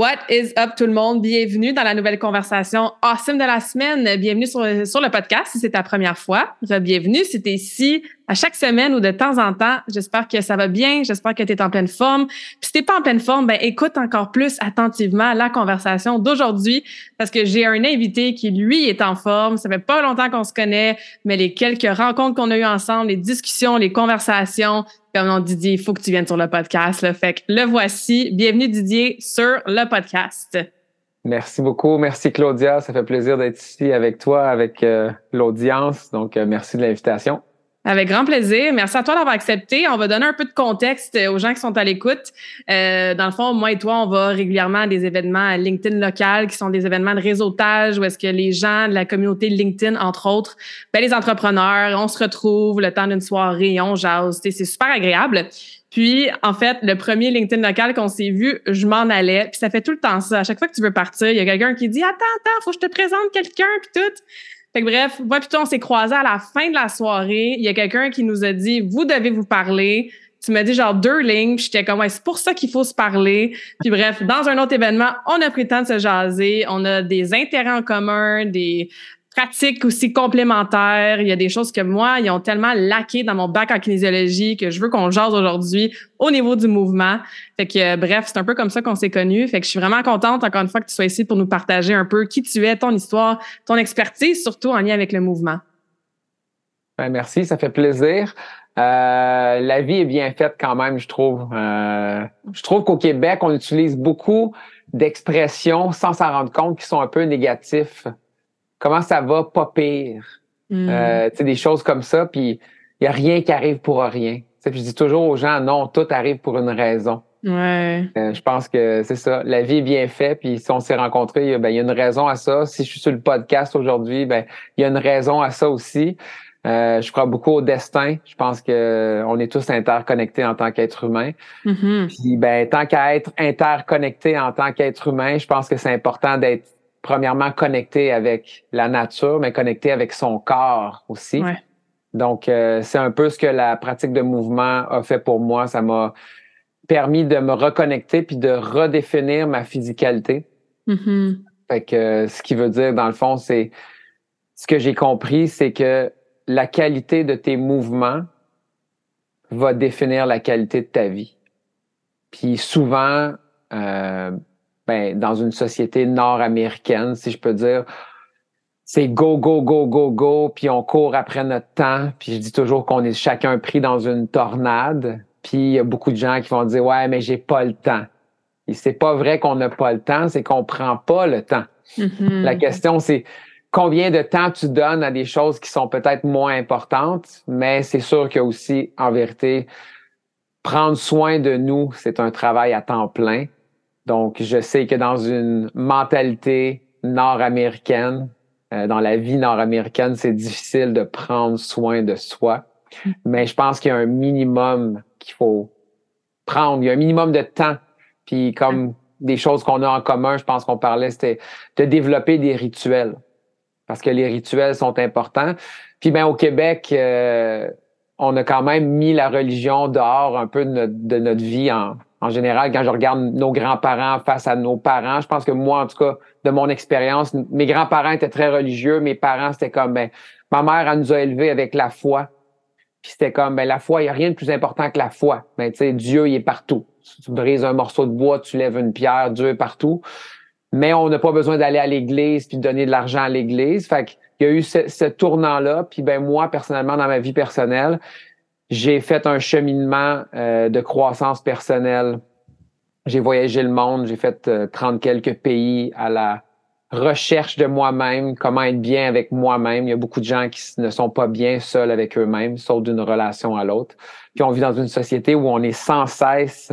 What is up tout le monde? Bienvenue dans la nouvelle conversation awesome de la semaine. Bienvenue sur, sur le podcast si c'est ta première fois. Bienvenue si tu es ici à chaque semaine ou de temps en temps. J'espère que ça va bien. J'espère que tu es en pleine forme. Puis si t'es pas en pleine forme, ben écoute encore plus attentivement la conversation d'aujourd'hui parce que j'ai un invité qui, lui, est en forme. Ça fait pas longtemps qu'on se connaît, mais les quelques rencontres qu'on a eues ensemble, les discussions, les conversations, comme on Didier, il faut que tu viennes sur le podcast. Là. Fait que le voici. Bienvenue Didier sur le podcast. Merci beaucoup. Merci Claudia. Ça fait plaisir d'être ici avec toi, avec euh, l'audience. Donc, euh, merci de l'invitation. Avec grand plaisir. Merci à toi d'avoir accepté. On va donner un peu de contexte aux gens qui sont à l'écoute. Euh, dans le fond, moi et toi, on va régulièrement à des événements LinkedIn local qui sont des événements de réseautage où est-ce que les gens de la communauté LinkedIn, entre autres, ben, les entrepreneurs, on se retrouve le temps d'une soirée, on jase. C'est super agréable. Puis, en fait, le premier LinkedIn local qu'on s'est vu, je m'en allais. Puis ça fait tout le temps ça. À chaque fois que tu veux partir, il y a quelqu'un qui dit « Attends, attends, faut que je te présente quelqu'un, puis tout. » Fait que bref, moi plutôt on s'est croisés à la fin de la soirée. Il y a quelqu'un qui nous a dit vous devez vous parler. Tu m'as dit genre deux lignes, j'étais comme ouais, c'est pour ça qu'il faut se parler. Puis bref, dans un autre événement, on a pris le temps de se jaser, on a des intérêts en commun, des pratiques aussi complémentaires. Il y a des choses que moi, ils ont tellement laqué dans mon bac en kinésiologie que je veux qu'on jase aujourd'hui au niveau du mouvement. Fait que, euh, bref, c'est un peu comme ça qu'on s'est connus. Fait que je suis vraiment contente, encore une fois, que tu sois ici pour nous partager un peu qui tu es, ton histoire, ton expertise, surtout en lien avec le mouvement. Ben, merci, ça fait plaisir. Euh, la vie est bien faite quand même, je trouve. Euh, je trouve qu'au Québec, on utilise beaucoup d'expressions sans s'en rendre compte qui sont un peu négatifs comment ça va, pas pire? Mm. Euh, tu sais, des choses comme ça, puis il y a rien qui arrive pour rien. Puis je dis toujours aux gens, non, tout arrive pour une raison. Ouais. Euh, je pense que c'est ça. La vie est bien faite, puis si on s'est rencontrés, ben, il y a une raison à ça. Si je suis sur le podcast aujourd'hui, ben il y a une raison à ça aussi. Euh, je crois beaucoup au destin. Je pense que on est tous interconnectés en tant qu'être humain. Mm-hmm. Puis ben tant qu'à être interconnecté en tant qu'être humain, je pense que c'est important d'être premièrement connecté avec la nature, mais connecté avec son corps aussi. Donc, euh, c'est un peu ce que la pratique de mouvement a fait pour moi. Ça m'a permis de me reconnecter puis de redéfinir ma physicalité. Mm-hmm. Fait que ce qui veut dire, dans le fond, c'est ce que j'ai compris, c'est que la qualité de tes mouvements va définir la qualité de ta vie. Puis souvent, euh, ben, dans une société nord-américaine, si je peux dire, c'est go, go, go, go, go, puis on court après notre temps. Puis je dis toujours qu'on est chacun pris dans une tornade. Puis il y a beaucoup de gens qui vont dire Ouais, mais j'ai pas le temps. Et c'est pas vrai qu'on n'a pas le temps, c'est qu'on prend pas le temps. Mm-hmm. La question, c'est combien de temps tu donnes à des choses qui sont peut-être moins importantes, mais c'est sûr que aussi, en vérité, prendre soin de nous, c'est un travail à temps plein. Donc, je sais que dans une mentalité nord-américaine, euh, dans la vie nord-américaine, c'est difficile de prendre soin de soi. Mais je pense qu'il y a un minimum qu'il faut prendre. Il y a un minimum de temps. Puis comme des choses qu'on a en commun, je pense qu'on parlait, c'était de développer des rituels. Parce que les rituels sont importants. Puis ben au Québec, euh, on a quand même mis la religion dehors un peu de notre, de notre vie en, en général, quand je regarde nos grands-parents face à nos parents, je pense que moi, en tout cas, de mon expérience, mes grands-parents étaient très religieux, mes parents, c'était comme, ben, ma mère, elle nous a élevés avec la foi. Puis c'était comme, ben, la foi, il n'y a rien de plus important que la foi. Ben, tu sais, Dieu, il est partout. Tu brises un morceau de bois, tu lèves une pierre, Dieu est partout. mais on n'a pas besoin d'aller à l'église puis de donner de l'argent à l'église. Fait qu'il y a eu ce, tournant-là. Puis ben moi, personnellement, dans ma vie personnelle, j'ai fait un cheminement euh, de croissance personnelle. J'ai voyagé le monde, j'ai fait 30 euh, quelques pays à la recherche de moi-même, comment être bien avec moi-même. Il y a beaucoup de gens qui ne sont pas bien seuls avec eux-mêmes, sauf d'une relation à l'autre. Puis on vit dans une société où on est sans cesse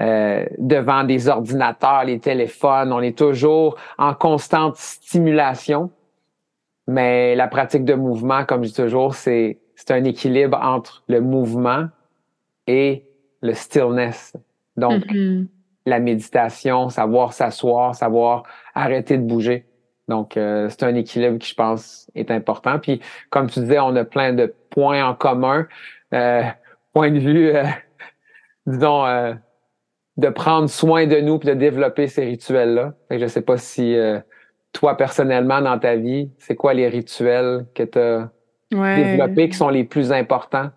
euh, devant des ordinateurs, les téléphones, on est toujours en constante stimulation. Mais la pratique de mouvement, comme je dis toujours, c'est c'est un équilibre entre le mouvement et le stillness. Donc, mm-hmm. la méditation, savoir s'asseoir, savoir arrêter de bouger. Donc, euh, c'est un équilibre qui, je pense, est important. Puis, comme tu disais, on a plein de points en commun. Euh, point de vue, euh, disons, euh, de prendre soin de nous puis de développer ces rituels-là. Je ne sais pas si toi, personnellement, dans ta vie, c'est quoi les rituels que tu as développés qui sont les plus importants?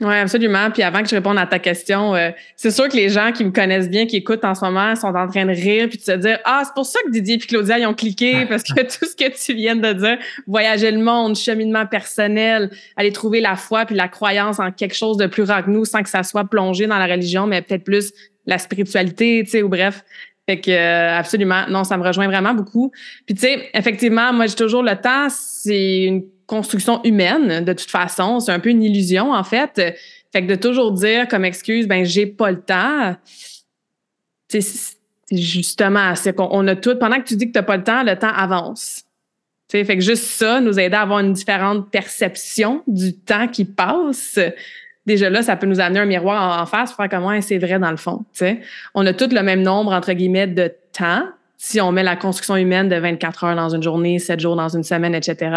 Oui, absolument. Puis avant que je réponde à ta question, euh, c'est sûr que les gens qui me connaissent bien, qui écoutent en ce moment, sont en train de rire puis de se dire Ah, c'est pour ça que Didier et Claudia ils ont cliqué, parce que tout ce que tu viens de dire, voyager le monde, cheminement personnel, aller trouver la foi puis la croyance en quelque chose de plus rare que nous sans que ça soit plongé dans la religion, mais peut-être plus la spiritualité, tu sais, ou bref. Fait que euh, absolument, non, ça me rejoint vraiment beaucoup. Puis tu sais, effectivement, moi j'ai toujours le temps, c'est une construction humaine, de toute façon. C'est un peu une illusion, en fait. Fait que de toujours dire comme excuse, ben j'ai pas le temps. C'est justement, c'est qu'on on a tout. Pendant que tu dis que t'as pas le temps, le temps avance. Fait que juste ça nous aide à avoir une différente perception du temps qui passe. Déjà là, ça peut nous amener un miroir en, face pour faire comment c'est vrai dans le fond. On a tout le même nombre, entre guillemets, de temps, si on met la construction humaine de 24 heures dans une journée, 7 jours dans une semaine, etc.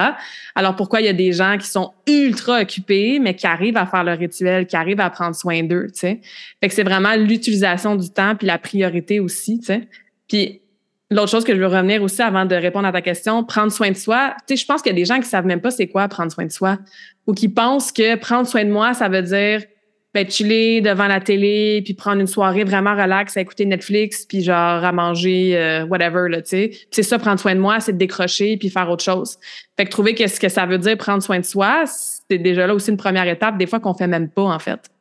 Alors pourquoi il y a des gens qui sont ultra occupés, mais qui arrivent à faire leur rituel, qui arrivent à prendre soin d'eux, tu sais? Fait que c'est vraiment l'utilisation du temps puis la priorité aussi, tu sais. Puis l'autre chose que je veux revenir aussi avant de répondre à ta question, prendre soin de soi. Tu sais, je pense qu'il y a des gens qui savent même pas c'est quoi prendre soin de soi ou qui pensent que prendre soin de moi, ça veut dire ben, chiller devant la télé, puis prendre une soirée vraiment relax à écouter Netflix, puis genre à manger euh, whatever, là, tu sais. c'est ça, prendre soin de moi, c'est de décrocher puis faire autre chose. Fait que trouver qu'est-ce que ça veut dire prendre soin de soi, c'est déjà là aussi une première étape, des fois qu'on fait même pas, en fait.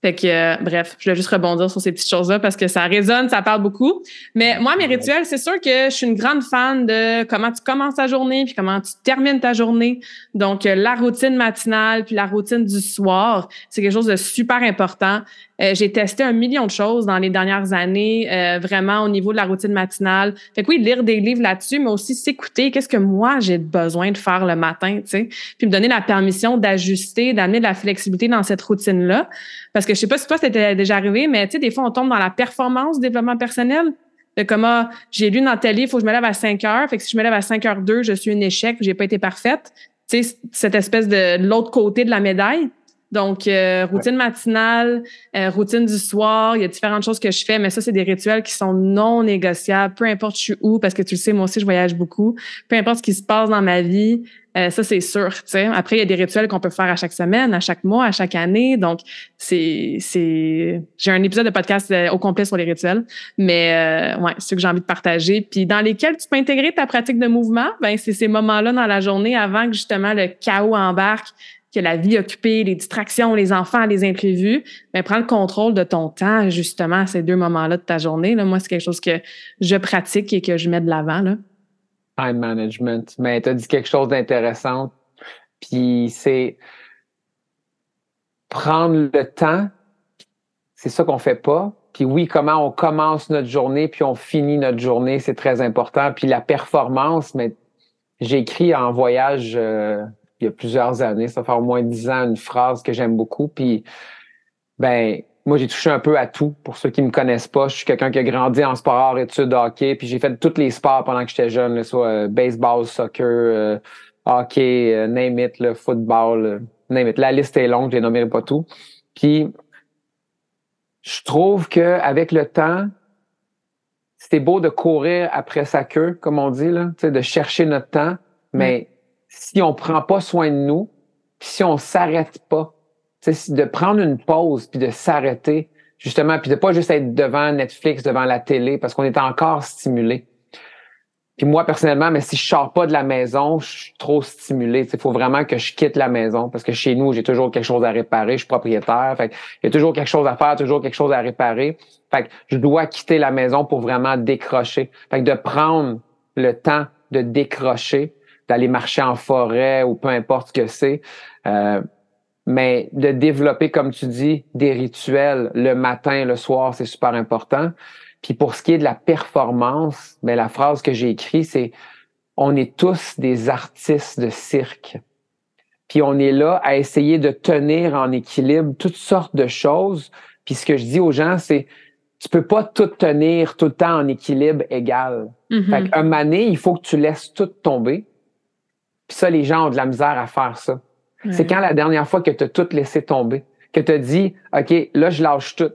Fait que, euh, bref, je vais juste rebondir sur ces petites choses-là parce que ça résonne, ça parle beaucoup. Mais moi, mes rituels, c'est sûr que je suis une grande fan de comment tu commences ta journée puis comment tu termines ta journée. Donc, euh, la routine matinale puis la routine du soir, c'est quelque chose de super important. Euh, j'ai testé un million de choses dans les dernières années, euh, vraiment au niveau de la routine matinale. Fait que oui, lire des livres là-dessus, mais aussi s'écouter. Qu'est-ce que moi j'ai besoin de faire le matin, tu sais, puis me donner la permission d'ajuster, d'amener de la flexibilité dans cette routine-là. Parce que je sais pas si toi c'était déjà arrivé, mais tu sais, des fois on tombe dans la performance, développement personnel. De comme ah, j'ai lu dans tel il faut que je me lève à 5 heures. Fait que si je me lève à 5 heures 2, je suis un échec, j'ai pas été parfaite. Tu sais, cette espèce de l'autre côté de la médaille. Donc, euh, routine matinale, euh, routine du soir, il y a différentes choses que je fais, mais ça, c'est des rituels qui sont non négociables, peu importe je suis où, parce que tu le sais, moi aussi, je voyage beaucoup. Peu importe ce qui se passe dans ma vie, euh, ça, c'est sûr. sais. Après, il y a des rituels qu'on peut faire à chaque semaine, à chaque mois, à chaque année. Donc, c'est... c'est J'ai un épisode de podcast au complet sur les rituels, mais ouais, c'est ce que j'ai envie de partager. Puis dans lesquels tu peux intégrer ta pratique de mouvement, ben c'est ces moments-là dans la journée avant que justement le chaos embarque, que la vie occupée, les distractions, les enfants, les imprévus, mais ben, prends le contrôle de ton temps, justement, à ces deux moments-là de ta journée. Là. Moi, c'est quelque chose que je pratique et que je mets de l'avant. Là. Time management. Mais tu as dit quelque chose d'intéressant. Puis c'est prendre le temps. C'est ça qu'on fait pas. Puis oui, comment on commence notre journée, puis on finit notre journée, c'est très important. Puis la performance, mais j'ai écrit en voyage euh, il y a plusieurs années, ça fait au moins dix ans, une phrase que j'aime beaucoup. Puis, ben, moi, j'ai touché un peu à tout. Pour ceux qui me connaissent pas, je suis quelqu'un qui a grandi en sport, études, hockey. Puis j'ai fait tous les sports pendant que j'étais jeune, soit euh, baseball, soccer, euh, hockey, euh, name it, le football, name it. La liste est longue, je les nommerai pas tout. Puis, je trouve que avec le temps, c'était beau de courir après sa queue, comme on dit, là, de chercher notre temps, mais si on prend pas soin de nous, puis si on s'arrête pas, de prendre une pause puis de s'arrêter justement, puis de pas juste être devant Netflix, devant la télé, parce qu'on est encore stimulé. Puis moi, personnellement, mais si je sors pas de la maison, je suis trop stimulé. Il faut vraiment que je quitte la maison parce que chez nous, j'ai toujours quelque chose à réparer. Je suis propriétaire. Fait il y a toujours quelque chose à faire, toujours quelque chose à réparer. Fait que je dois quitter la maison pour vraiment décrocher. Fait que de prendre le temps de décrocher, d'aller marcher en forêt ou peu importe ce que c'est. Euh, mais de développer, comme tu dis, des rituels le matin, le soir, c'est super important. Puis pour ce qui est de la performance, ben la phrase que j'ai écrite, c'est on est tous des artistes de cirque. Puis on est là à essayer de tenir en équilibre toutes sortes de choses. Puis ce que je dis aux gens, c'est tu peux pas tout tenir tout le temps en équilibre égal. Mm Fait un mané, il faut que tu laisses tout tomber. Puis ça, les gens ont de la misère à faire ça. C'est quand la dernière fois que tu as tout laissé tomber, que tu as dit, OK, là, je lâche tout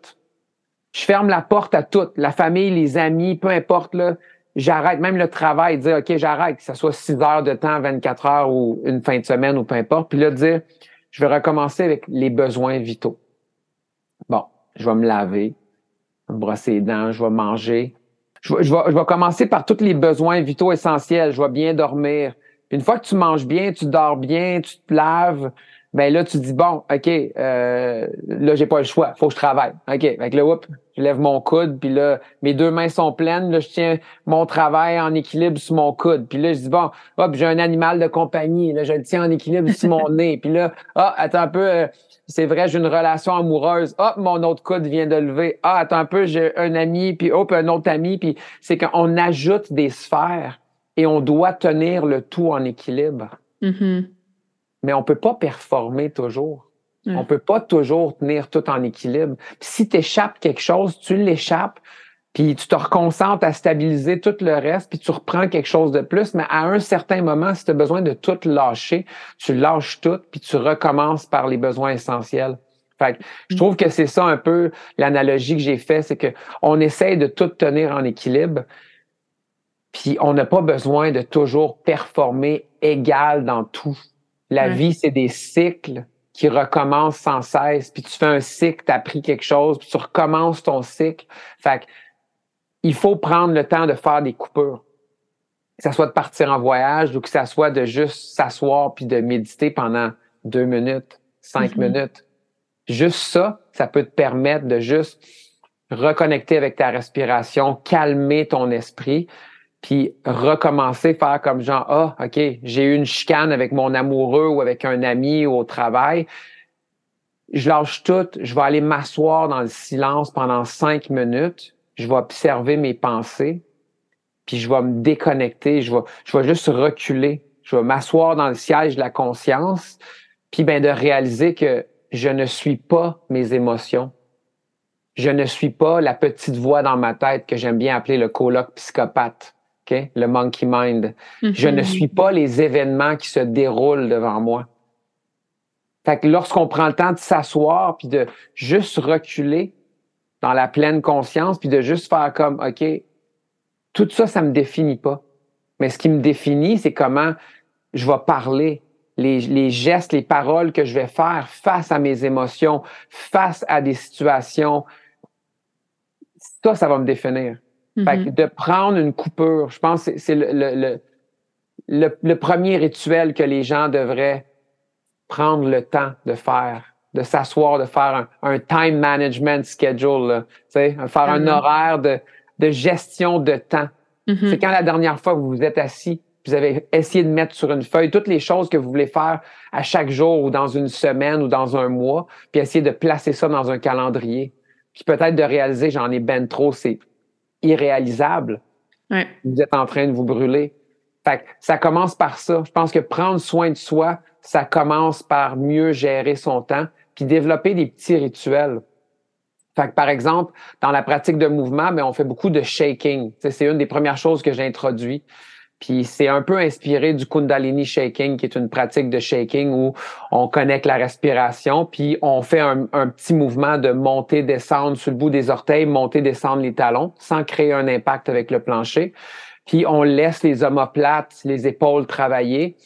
je ferme la porte à tout, la famille, les amis, peu importe, là, j'arrête même le travail, dire OK, j'arrête, que ce soit 6 heures de temps, 24 heures ou une fin de semaine ou peu importe. Puis là, dire je vais recommencer avec les besoins vitaux. Bon, je vais me laver, me brosser les dents, je vais manger. Je vais, je, vais, je vais commencer par tous les besoins vitaux essentiels. Je vais bien dormir. Puis une fois que tu manges bien, tu dors bien, tu te laves, ben là, tu dis, bon, OK, euh, là, j'ai pas le choix, faut que je travaille. OK, avec là, whoop, je lève mon coude, puis là, mes deux mains sont pleines, là, je tiens mon travail en équilibre sur mon coude. Puis là, je dis, bon, hop, j'ai un animal de compagnie, là, je le tiens en équilibre sur mon nez. Puis là, ah, attends un peu, euh, c'est vrai, j'ai une relation amoureuse. Hop, mon autre coude vient de lever. Ah, attends un peu, j'ai un ami, puis hop, un autre ami. Puis c'est qu'on ajoute des sphères et on doit tenir le tout en équilibre. Mm-hmm mais on peut pas performer toujours. On peut pas toujours tenir tout en équilibre. si tu échappes quelque chose, tu l'échappes, puis tu te reconcentres à stabiliser tout le reste, puis tu reprends quelque chose de plus. Mais à un certain moment, si tu as besoin de tout lâcher, tu lâches tout, puis tu recommences par les besoins essentiels. Fait que je trouve que c'est ça un peu l'analogie que j'ai fait, c'est que on essaye de tout tenir en équilibre, puis on n'a pas besoin de toujours performer égal dans tout. La vie, c'est des cycles qui recommencent sans cesse. Puis tu fais un cycle, tu as appris quelque chose, puis tu recommences ton cycle. Fait que, il faut prendre le temps de faire des coupures. Que ça soit de partir en voyage ou que ça soit de juste s'asseoir puis de méditer pendant deux minutes, cinq mm-hmm. minutes. Juste ça, ça peut te permettre de juste reconnecter avec ta respiration, calmer ton esprit, puis recommencer, faire comme genre, ah, OK, j'ai eu une chicane avec mon amoureux ou avec un ami au travail. Je lâche tout, je vais aller m'asseoir dans le silence pendant cinq minutes, je vais observer mes pensées, puis je vais me déconnecter, je vais, je vais juste reculer, je vais m'asseoir dans le siège de la conscience, puis ben de réaliser que je ne suis pas mes émotions. Je ne suis pas la petite voix dans ma tête que j'aime bien appeler le colloque psychopathe le monkey mind. Je ne mhm. suis pas les événements qui se déroulent devant moi. Fait que lorsqu'on prend le temps de s'asseoir puis de juste reculer dans la pleine conscience puis de juste faire comme OK, tout ça, ça me définit pas. Mais ce qui me définit, c'est comment je vais parler, les, les, gestes, les paroles que je vais faire face à mes émotions, face à des situations. Ça, ça va me définir. Mm-hmm. de prendre une coupure, je pense que c'est le, le, premier rituel que les gens devraient prendre le temps de faire, de s'asseoir, de faire un, time management schedule, faire un horaire de, de gestion de temps. Mm-hmm. C'est quand la dernière fois vous vous êtes assis, vous avez essayé de mettre sur une feuille toutes les choses que vous voulez faire à chaque jour ou dans une semaine ou dans un mois, puis essayer de placer ça dans un calendrier. Puis peut-être de réaliser j'en ai ben trop, c'est irréalisable, vous êtes en train de vous brûler. Fait ça commence par ça. Je pense que prendre soin de soi, ça commence par mieux gérer son temps, puis développer des petits rituels. Fait que, par exemple, dans la pratique de mouvement, mais ben, on fait beaucoup de shaking. C'est une des premières choses que j'ai introduit. Puis c'est un peu inspiré du Kundalini shaking, qui est une pratique de shaking où on connecte la respiration, puis on fait un, petit mouvement de monter, descendre sur le bout des orteils, monter, descendre les talons, sans créer un impact avec le plancher. Puis on laisse les omoplates, les épaules travailler,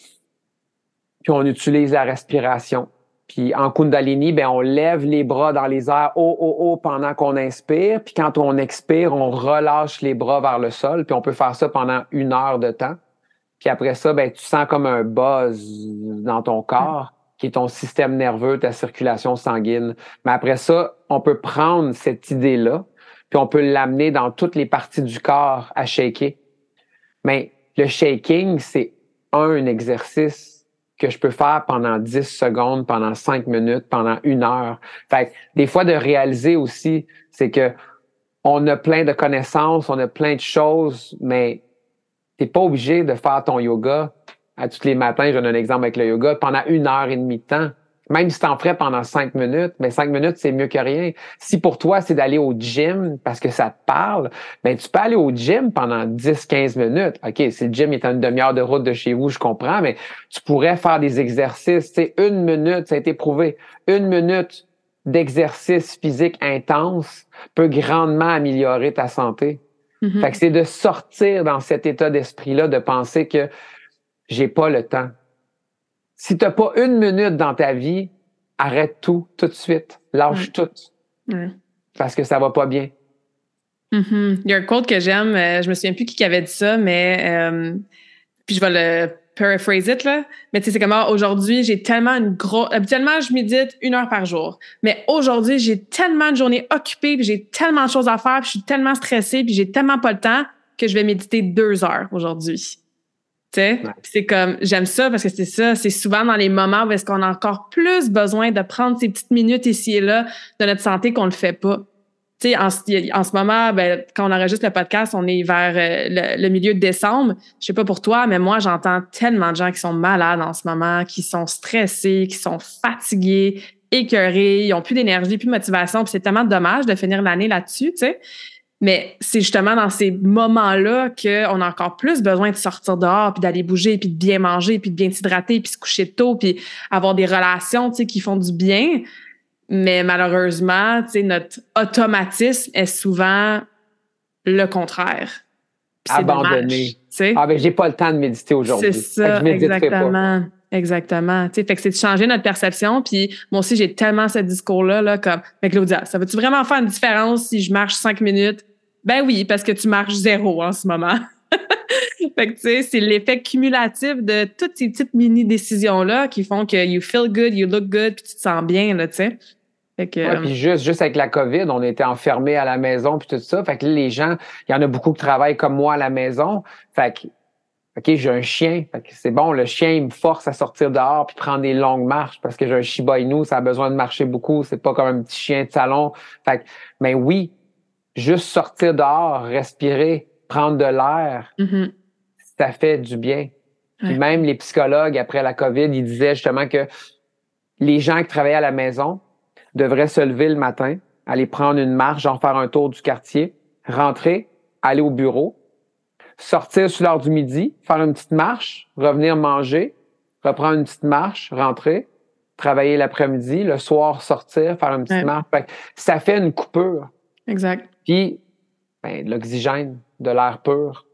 puis on utilise la respiration. Puis en Kundalini, ben on lève les bras dans les airs haut, haut, haut pendant qu'on inspire. Puis quand on expire, on relâche les bras vers le sol. Puis on peut faire ça pendant une heure de temps. Puis après ça, ben tu sens comme un buzz dans ton corps, qui est ton système nerveux, ta circulation sanguine. Mais après ça, on peut prendre cette idée-là, puis on peut l'amener dans toutes les parties du corps à shaker. Mais le shaking, c'est un exercice que je peux faire pendant 10 secondes, pendant 5 minutes, pendant une heure. Fait des fois, de réaliser aussi, c'est que on a plein de connaissances, on a plein de choses, mais t'es pas obligé de faire ton yoga à tous les matins. Je donne un exemple avec le yoga pendant une heure et demie de temps. Même si t'en ferais pendant cinq minutes, mais cinq minutes, c'est mieux que rien. Si pour toi, c'est d'aller au gym parce que ça te parle, ben tu peux aller au gym pendant 10, 15 minutes. OK, si le gym est à une demi-heure de route de chez vous, je comprends, mais tu pourrais faire des exercices. Tu sais, une minute, ça a été prouvé. Une minute d'exercice physique intense peut grandement améliorer ta santé. Mm-hmm. Fait que c'est de sortir dans cet état d'esprit-là, de penser que j'ai pas le temps si tu n'as pas une minute dans ta vie, arrête tout, tout de suite. Lâche tout. Parce que ça va pas bien. Mm-hmm. Il y a un quote que j'aime, euh, je me souviens plus qui avait dit ça, mais euh, puis je vais le paraphrase it, là. Mais tu sais, c'est comme ah, aujourd'hui, j'ai tellement une grosse. Habituellement, je médite une heure par jour. Mais aujourd'hui, j'ai tellement de journées occupées, puis j'ai tellement de choses à faire, puis je suis tellement stressée, puis j'ai tellement pas le temps que je vais méditer deux heures aujourd'hui. C'est comme, j'aime ça parce que c'est ça, c'est souvent dans les moments où est-ce qu'on a encore plus besoin de prendre ces petites minutes ici et là de notre santé qu'on le fait pas. Tu sais, en, ce moment, ben, quand on enregistre le podcast, on est vers euh, le, milieu de décembre. Je sais pas pour toi, mais moi, j'entends tellement de gens qui sont malades en ce moment, qui sont stressés, qui sont fatigués, écœurés, ils ont plus d'énergie, plus de motivation. Puis c'est tellement dommage de finir l'année là-dessus, tu sais. Mais c'est justement dans ces moments-là qu'on a encore plus besoin de sortir dehors, puis d'aller bouger, puis de bien manger, puis de bien s'hydrater, puis se coucher tôt, puis avoir des relations qui font du bien. Mais malheureusement, notre automatisme est souvent le contraire. Abandonné. ah ben j'ai pas le temps de méditer aujourd'hui. C'est ça, exactement. Exactement. fait que c'est de changer notre perception. Puis moi aussi, j'ai tellement ce discours-là, là, comme, mais Claudia, ça va-tu vraiment faire une différence si je marche cinq minutes? Ben oui, parce que tu marches zéro en ce moment. fait que tu sais, c'est l'effet cumulatif de toutes ces petites mini-décisions-là qui font que you feel good, you look good, puis tu te sens bien, là, tu sais. Fait que, ouais, puis juste, juste avec la COVID, on était enfermés à la maison puis tout ça. Fait que les gens, il y en a beaucoup qui travaillent comme moi à la maison. Fait que OK, j'ai un chien. C'est bon, le chien, il me force à sortir dehors puis prendre des longues marches parce que j'ai un Shiba Inu, ça a besoin de marcher beaucoup. C'est pas comme un petit chien de salon. Fait mais oui, juste sortir dehors, respirer, prendre de l'air, mm-hmm. ça fait du bien. même les psychologues, après la COVID, ils disaient justement que les gens qui travaillaient à la maison devraient se lever le matin, aller prendre une marche, genre faire un tour du quartier, rentrer, aller au bureau, sortir sur l'heure du midi, faire une petite marche, revenir manger, reprendre une petite marche, rentrer, travailler l'après-midi, le soir sortir, faire une petite marche. ça fait une coupure. Exact. Puis, ben, l'oxygène, de l'air pur,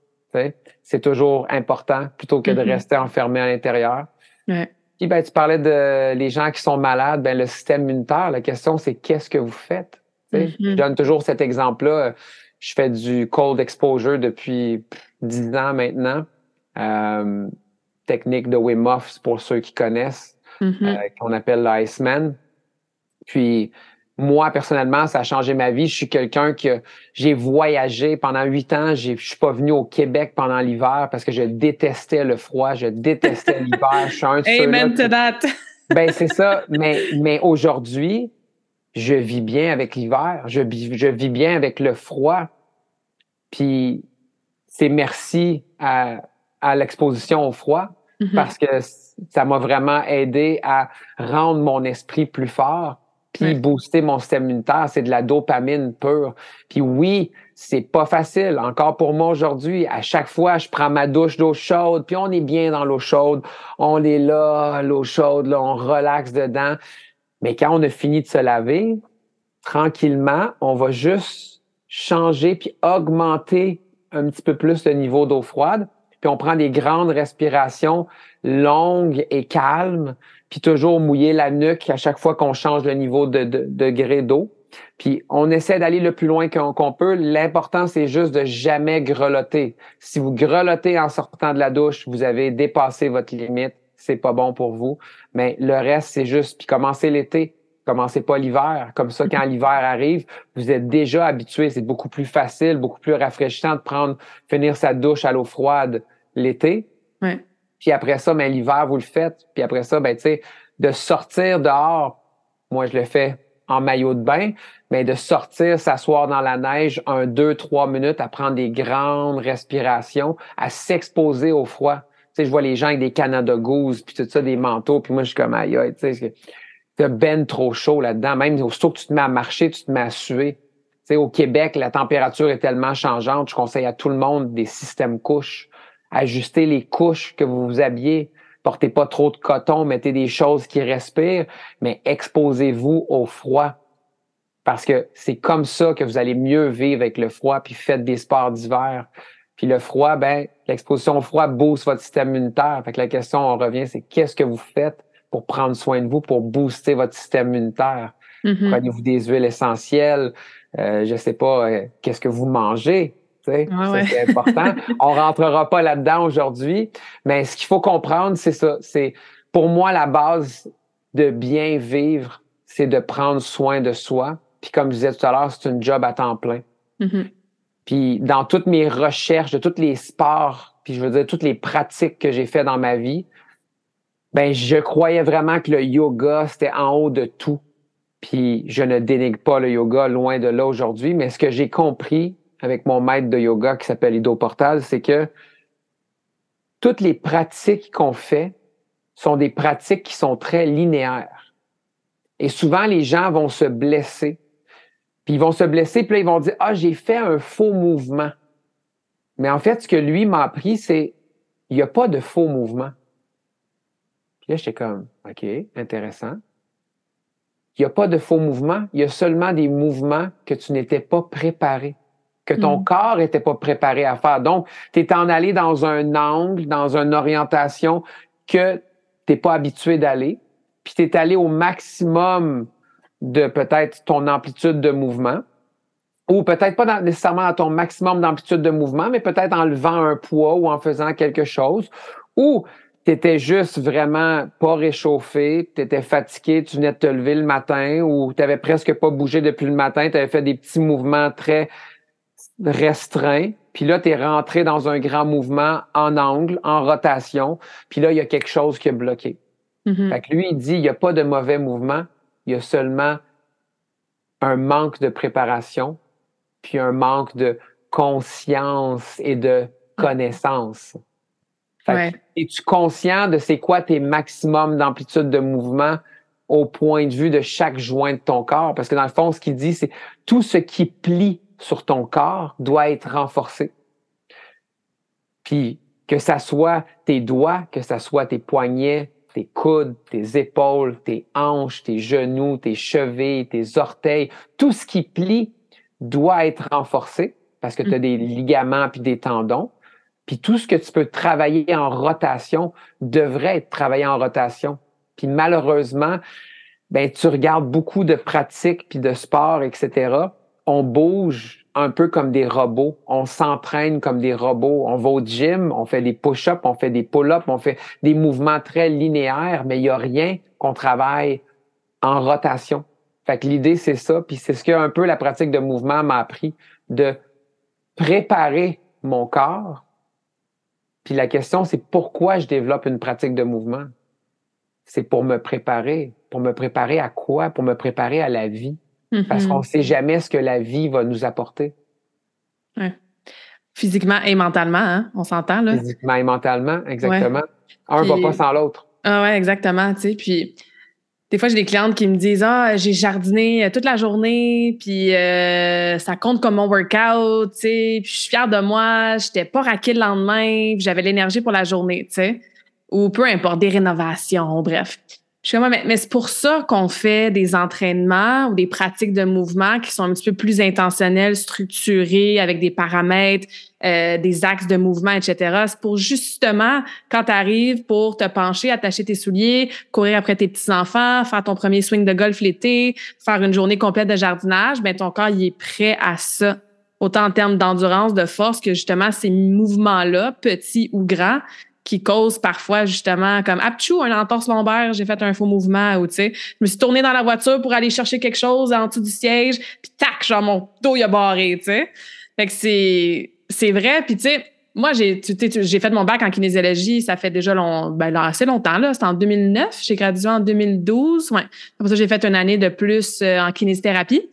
c'est toujours important plutôt que de mm-hmm. rester enfermé à l'intérieur. Puis, ben, tu parlais de les gens qui sont malades, ben, le système immunitaire. La question, c'est qu'est-ce que vous faites? Mm-hmm. Je donne toujours cet exemple-là. Je fais du cold exposure depuis dix ans maintenant. Euh, technique de Wim Hof pour ceux qui connaissent, mm-hmm. euh, qu'on appelle l'Iceman. Puis moi, personnellement, ça a changé ma vie. Je suis quelqu'un que j'ai voyagé pendant huit ans. Je suis pas venu au Québec pendant l'hiver parce que je détestais le froid, je détestais l'hiver. Je suis un de Amen to that. ben, c'est ça. Mais, mais aujourd'hui, je vis bien avec l'hiver. Je, je vis bien avec le froid. Puis c'est merci à, à l'exposition au froid mm-hmm. parce que ça m'a vraiment aidé à rendre mon esprit plus fort puis booster mon système immunitaire, c'est de la dopamine pure. Puis oui, c'est pas facile. Encore pour moi aujourd'hui, à chaque fois, je prends ma douche d'eau chaude, puis on est bien dans l'eau chaude, on est là, l'eau chaude, là, on relaxe dedans. Mais quand on a fini de se laver, tranquillement, on va juste changer puis augmenter un petit peu plus le niveau d'eau froide, puis on prend des grandes respirations longues et calmes, puis toujours mouiller la nuque à chaque fois qu'on change le niveau de, degré d'eau. Puis on essaie d'aller le plus loin qu'on peut. L'important, c'est juste de jamais grelotter. Si vous grelottez en sortant de la douche, vous avez dépassé votre limite. C'est pas bon pour vous. Mais le reste, c'est juste. Puis commencez l'été. Commencez pas l'hiver. Comme ça, quand l'hiver arrive, vous êtes déjà habitué. C'est beaucoup plus facile, beaucoup plus rafraîchissant de prendre, finir sa douche à l'eau froide l'été. Ouais. Puis après ça, ben, l'hiver, vous le faites. Puis après ça, ben, tu sais, de sortir dehors, moi, je le fais en maillot de bain, mais de sortir, s'asseoir dans la neige un, deux, trois minutes, à prendre des grandes respirations, à s'exposer au froid. Tu sais, je vois les gens avec des Canada Goose, puis tout ça, des manteaux, puis moi, je suis comme, aïe, aïe, tu sais, t'as ben trop chaud là-dedans. Même aussitôt que tu te mets à marcher, tu te mets à suer. Tu sais, au Québec, la température est tellement changeante, je conseille à tout le monde des systèmes couches. Ajuster les couches que vous vous habillez. Portez pas trop de coton, mettez des choses qui respirent, mais exposez-vous au froid. Parce que c'est comme ça que vous allez mieux vivre avec le froid, puis faites des sports d'hiver. Puis le froid, ben, l'exposition au froid booste votre système immunitaire. Fait que la question, on revient, c'est qu'est-ce que vous faites pour prendre soin de vous, pour booster votre système immunitaire? Mm-hmm. Prenez-vous des huiles essentielles, euh, je sais pas, euh, qu'est-ce que vous mangez? C'est important. On rentrera pas là-dedans aujourd'hui, mais ce qu'il faut comprendre, c'est ça. C'est pour moi la base de bien vivre, c'est de prendre soin de soi. Puis comme je disais tout à l'heure, c'est une job à temps plein. Mm-hmm. Puis dans toutes mes recherches de tous les sports, puis je veux dire toutes les pratiques que j'ai fait dans ma vie, ben je croyais vraiment que le yoga c'était en haut de tout. Puis je ne dénigre pas le yoga loin de là aujourd'hui, mais ce que j'ai compris avec mon maître de yoga qui s'appelle Ido Portal, c'est que toutes les pratiques qu'on fait sont des pratiques qui sont très linéaires. Et souvent, les gens vont se blesser. Puis ils vont se blesser, puis là, ils vont dire, ah, j'ai fait un faux mouvement. Mais en fait, ce que lui m'a appris, c'est, il n'y a pas de faux mouvement. Puis là, j'étais comme, OK, intéressant. Il n'y a pas de faux mouvement, il y a seulement des mouvements que tu n'étais pas préparé que ton mm. corps était pas préparé à faire. Donc, tu es en allé dans un angle, dans une orientation que t'es pas habitué d'aller, puis tu es allé au maximum de peut-être ton amplitude de mouvement, ou peut-être pas nécessairement à ton maximum d'amplitude de mouvement, mais peut-être en levant un poids ou en faisant quelque chose, ou tu étais juste vraiment pas réchauffé, tu étais fatigué, tu venais de te lever le matin, ou tu avais presque pas bougé depuis le matin, tu avais fait des petits mouvements très restreint, puis là, tu es rentré dans un grand mouvement en angle, en rotation, puis là, il y a quelque chose qui est bloqué. Mm-hmm. Fait que lui, il dit, il n'y a pas de mauvais mouvement, il y a seulement un manque de préparation, puis un manque de conscience et de connaissance. Es-tu conscient de c'est quoi tes maximums d'amplitude de mouvement au point de vue de chaque joint de ton corps? Parce que dans le fond, ce qu'il dit, c'est tout ce qui plie sur ton corps doit être renforcé. Puis que ça soit tes doigts, que ça soit tes poignets, tes coudes, tes épaules, tes hanches, tes genoux, tes chevilles, tes orteils, tout ce qui plie doit être renforcé parce que tu as des mm. ligaments puis des tendons. Puis tout ce que tu peux travailler en rotation devrait être travaillé en rotation. Puis malheureusement, ben tu regardes beaucoup de pratiques puis de sports, etc on bouge un peu comme des robots, on s'entraîne comme des robots, on va au gym, on fait des push-ups, on fait des pull-ups, on fait des mouvements très linéaires, mais il n'y a rien qu'on travaille en rotation. Fait que l'idée, c'est ça, puis c'est ce que un peu la pratique de mouvement m'a appris, de préparer mon corps. Puis la question, c'est pourquoi je développe une pratique de mouvement? C'est pour me préparer. Pour me préparer à quoi? Pour me préparer à la vie. Parce qu'on ne mm-hmm. sait jamais ce que la vie va nous apporter. Physiquement et mentalement, hein? on s'entend là? Physiquement et mentalement, exactement. Un ne va pas sans l'autre. Ah ouais, exactement. Tu sais, puis des fois, j'ai des clientes qui me disent Ah, j'ai jardiné euh, toute la journée, puis euh, ça compte comme mon workout, tu sais, puis je suis fière de moi, j'étais pas raquée le lendemain, puis j'avais l'énergie pour la journée, tu sais. Ou peu importe, des rénovations, bref. Je suis comme, mais, mais c'est pour ça qu'on fait des entraînements ou des pratiques de mouvement qui sont un petit peu plus intentionnelles, structurées, avec des paramètres, euh, des axes de mouvement, etc. C'est pour justement, quand tu arrives pour te pencher, attacher tes souliers, courir après tes petits-enfants, faire ton premier swing de golf l'été, faire une journée complète de jardinage, ben ton corps, il est prêt à ça autant en termes d'endurance, de force, que justement ces mouvements-là, petits ou grands, qui causent parfois justement comme apchou un entorse lombaire, j'ai fait un faux mouvement ou tu sais, je me suis tournée dans la voiture pour aller chercher quelque chose en dessous du siège, puis tac, genre mon dos il a barré, tu sais. Fait que c'est c'est vrai, puis tu sais moi, j'ai j'ai fait mon bac en kinésiologie, ça fait déjà long, ben, assez longtemps. là. C'était en 2009. J'ai gradué en 2012. Ouais. Après ça, j'ai fait une année de plus euh, en kinésithérapie.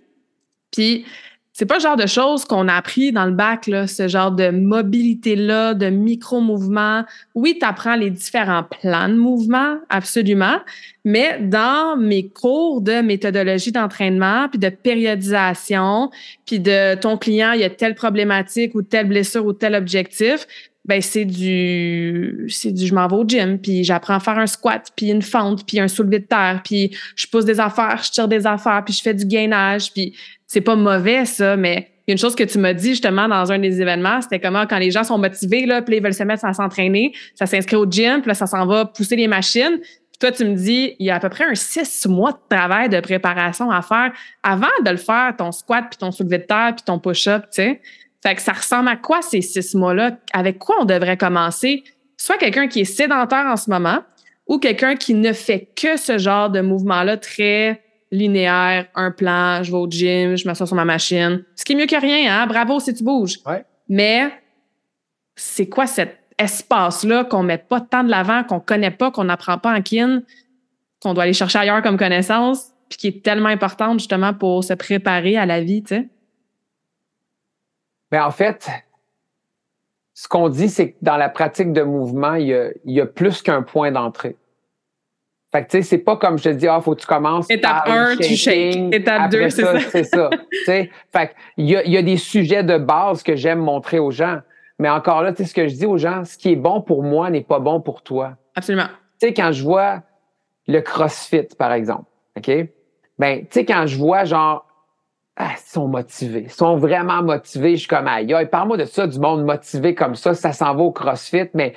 Puis, c'est pas le genre de choses qu'on a appris dans le bac, là, ce genre de mobilité-là, de micro-mouvements. Oui, tu apprends les différents plans de mouvement, absolument, mais dans mes cours de méthodologie d'entraînement, puis de périodisation, puis de ton client, il y a telle problématique ou telle blessure ou tel objectif, ben c'est du c'est du je m'en vais au gym puis j'apprends à faire un squat puis une fente puis un soulevé de terre puis je pousse des affaires je tire des affaires puis je fais du gainage puis c'est pas mauvais, ça, mais une chose que tu m'as dit justement dans un des événements, c'était comment quand les gens sont motivés, là, puis ils veulent se mettre à s'entraîner, ça s'inscrit au gym, puis ça s'en va pousser les machines. Puis toi, tu me dis, il y a à peu près un six mois de travail de préparation à faire avant de le faire, ton squat, puis ton soulevé de terre, puis ton push-up, tu sais. Fait que ça ressemble à quoi ces six mois-là? Avec quoi on devrait commencer? Soit quelqu'un qui est sédentaire en ce moment ou quelqu'un qui ne fait que ce genre de mouvement-là très linéaire, un plan, je vais au gym, je m'assois sur ma machine. Ce qui est mieux que rien, hein? Bravo si tu bouges. Mais c'est quoi cet espace-là qu'on met pas tant de l'avant, qu'on connaît pas, qu'on n'apprend pas en kin, qu'on doit aller chercher ailleurs comme connaissance, puis qui est tellement importante justement pour se préparer à la vie, tu sais? Mais ben, en fait, ce qu'on dit, c'est que dans la pratique de mouvement, il y a, il y a plus qu'un point d'entrée. Fait que, tu sais, c'est pas comme je te dis, ah, faut que tu commences. Étape 1, tu shakes. Étape 2, c'est ça. C'est ça. tu sais, fait que, il y a, y a des sujets de base que j'aime montrer aux gens. Mais encore là, tu sais, ce que je dis aux gens, ce qui est bon pour moi n'est pas bon pour toi. Absolument. Tu sais, quand je vois le CrossFit, par exemple, OK? Ben, tu sais, quand je vois genre, ah, ils sont motivés, ils sont vraiment motivés, je suis comme, aïe, parle-moi de ça, du monde motivé comme ça, ça s'en va au CrossFit, mais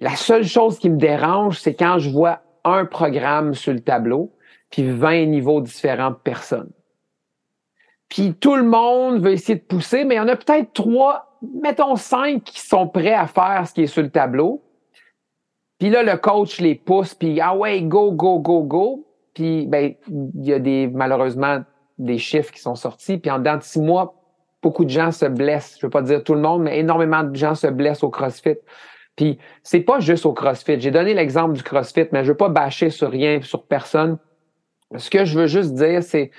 la seule chose qui me dérange, c'est quand je vois un programme sur le tableau, puis 20 niveaux différents de personnes. Puis tout le monde veut essayer de pousser, mais il y en a peut-être trois, mettons cinq qui sont prêts à faire ce qui est sur le tableau. Puis là, le coach les pousse, puis ah ouais, go, go, go, go. Puis ben, il y a des malheureusement des chiffres qui sont sortis. Puis en dedans de six mois, beaucoup de gens se blessent. Je veux pas dire tout le monde, mais énormément de gens se blessent au CrossFit. Puis c'est pas juste au CrossFit. J'ai donné l'exemple du CrossFit, mais je veux pas bâcher sur rien, sur personne. Ce que je veux juste dire, c'est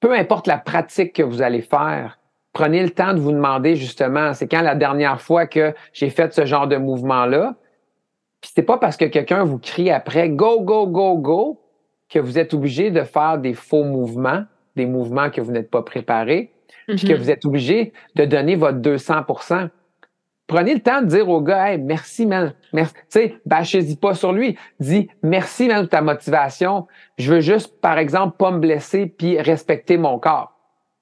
peu importe la pratique que vous allez faire, prenez le temps de vous demander justement, c'est quand la dernière fois que j'ai fait ce genre de mouvement-là? Puis c'est pas parce que quelqu'un vous crie après go, go, go, go que vous êtes obligé de faire des faux mouvements, des mouvements que vous n'êtes pas préparés, puis que mm-hmm. vous êtes obligé de donner votre 200 prenez le temps de dire au gars, hey, merci, man. Merci. Tu sais, bâchez-y pas sur lui. Dis, merci, man, de ta motivation. Je veux juste, par exemple, pas me blesser puis respecter mon corps.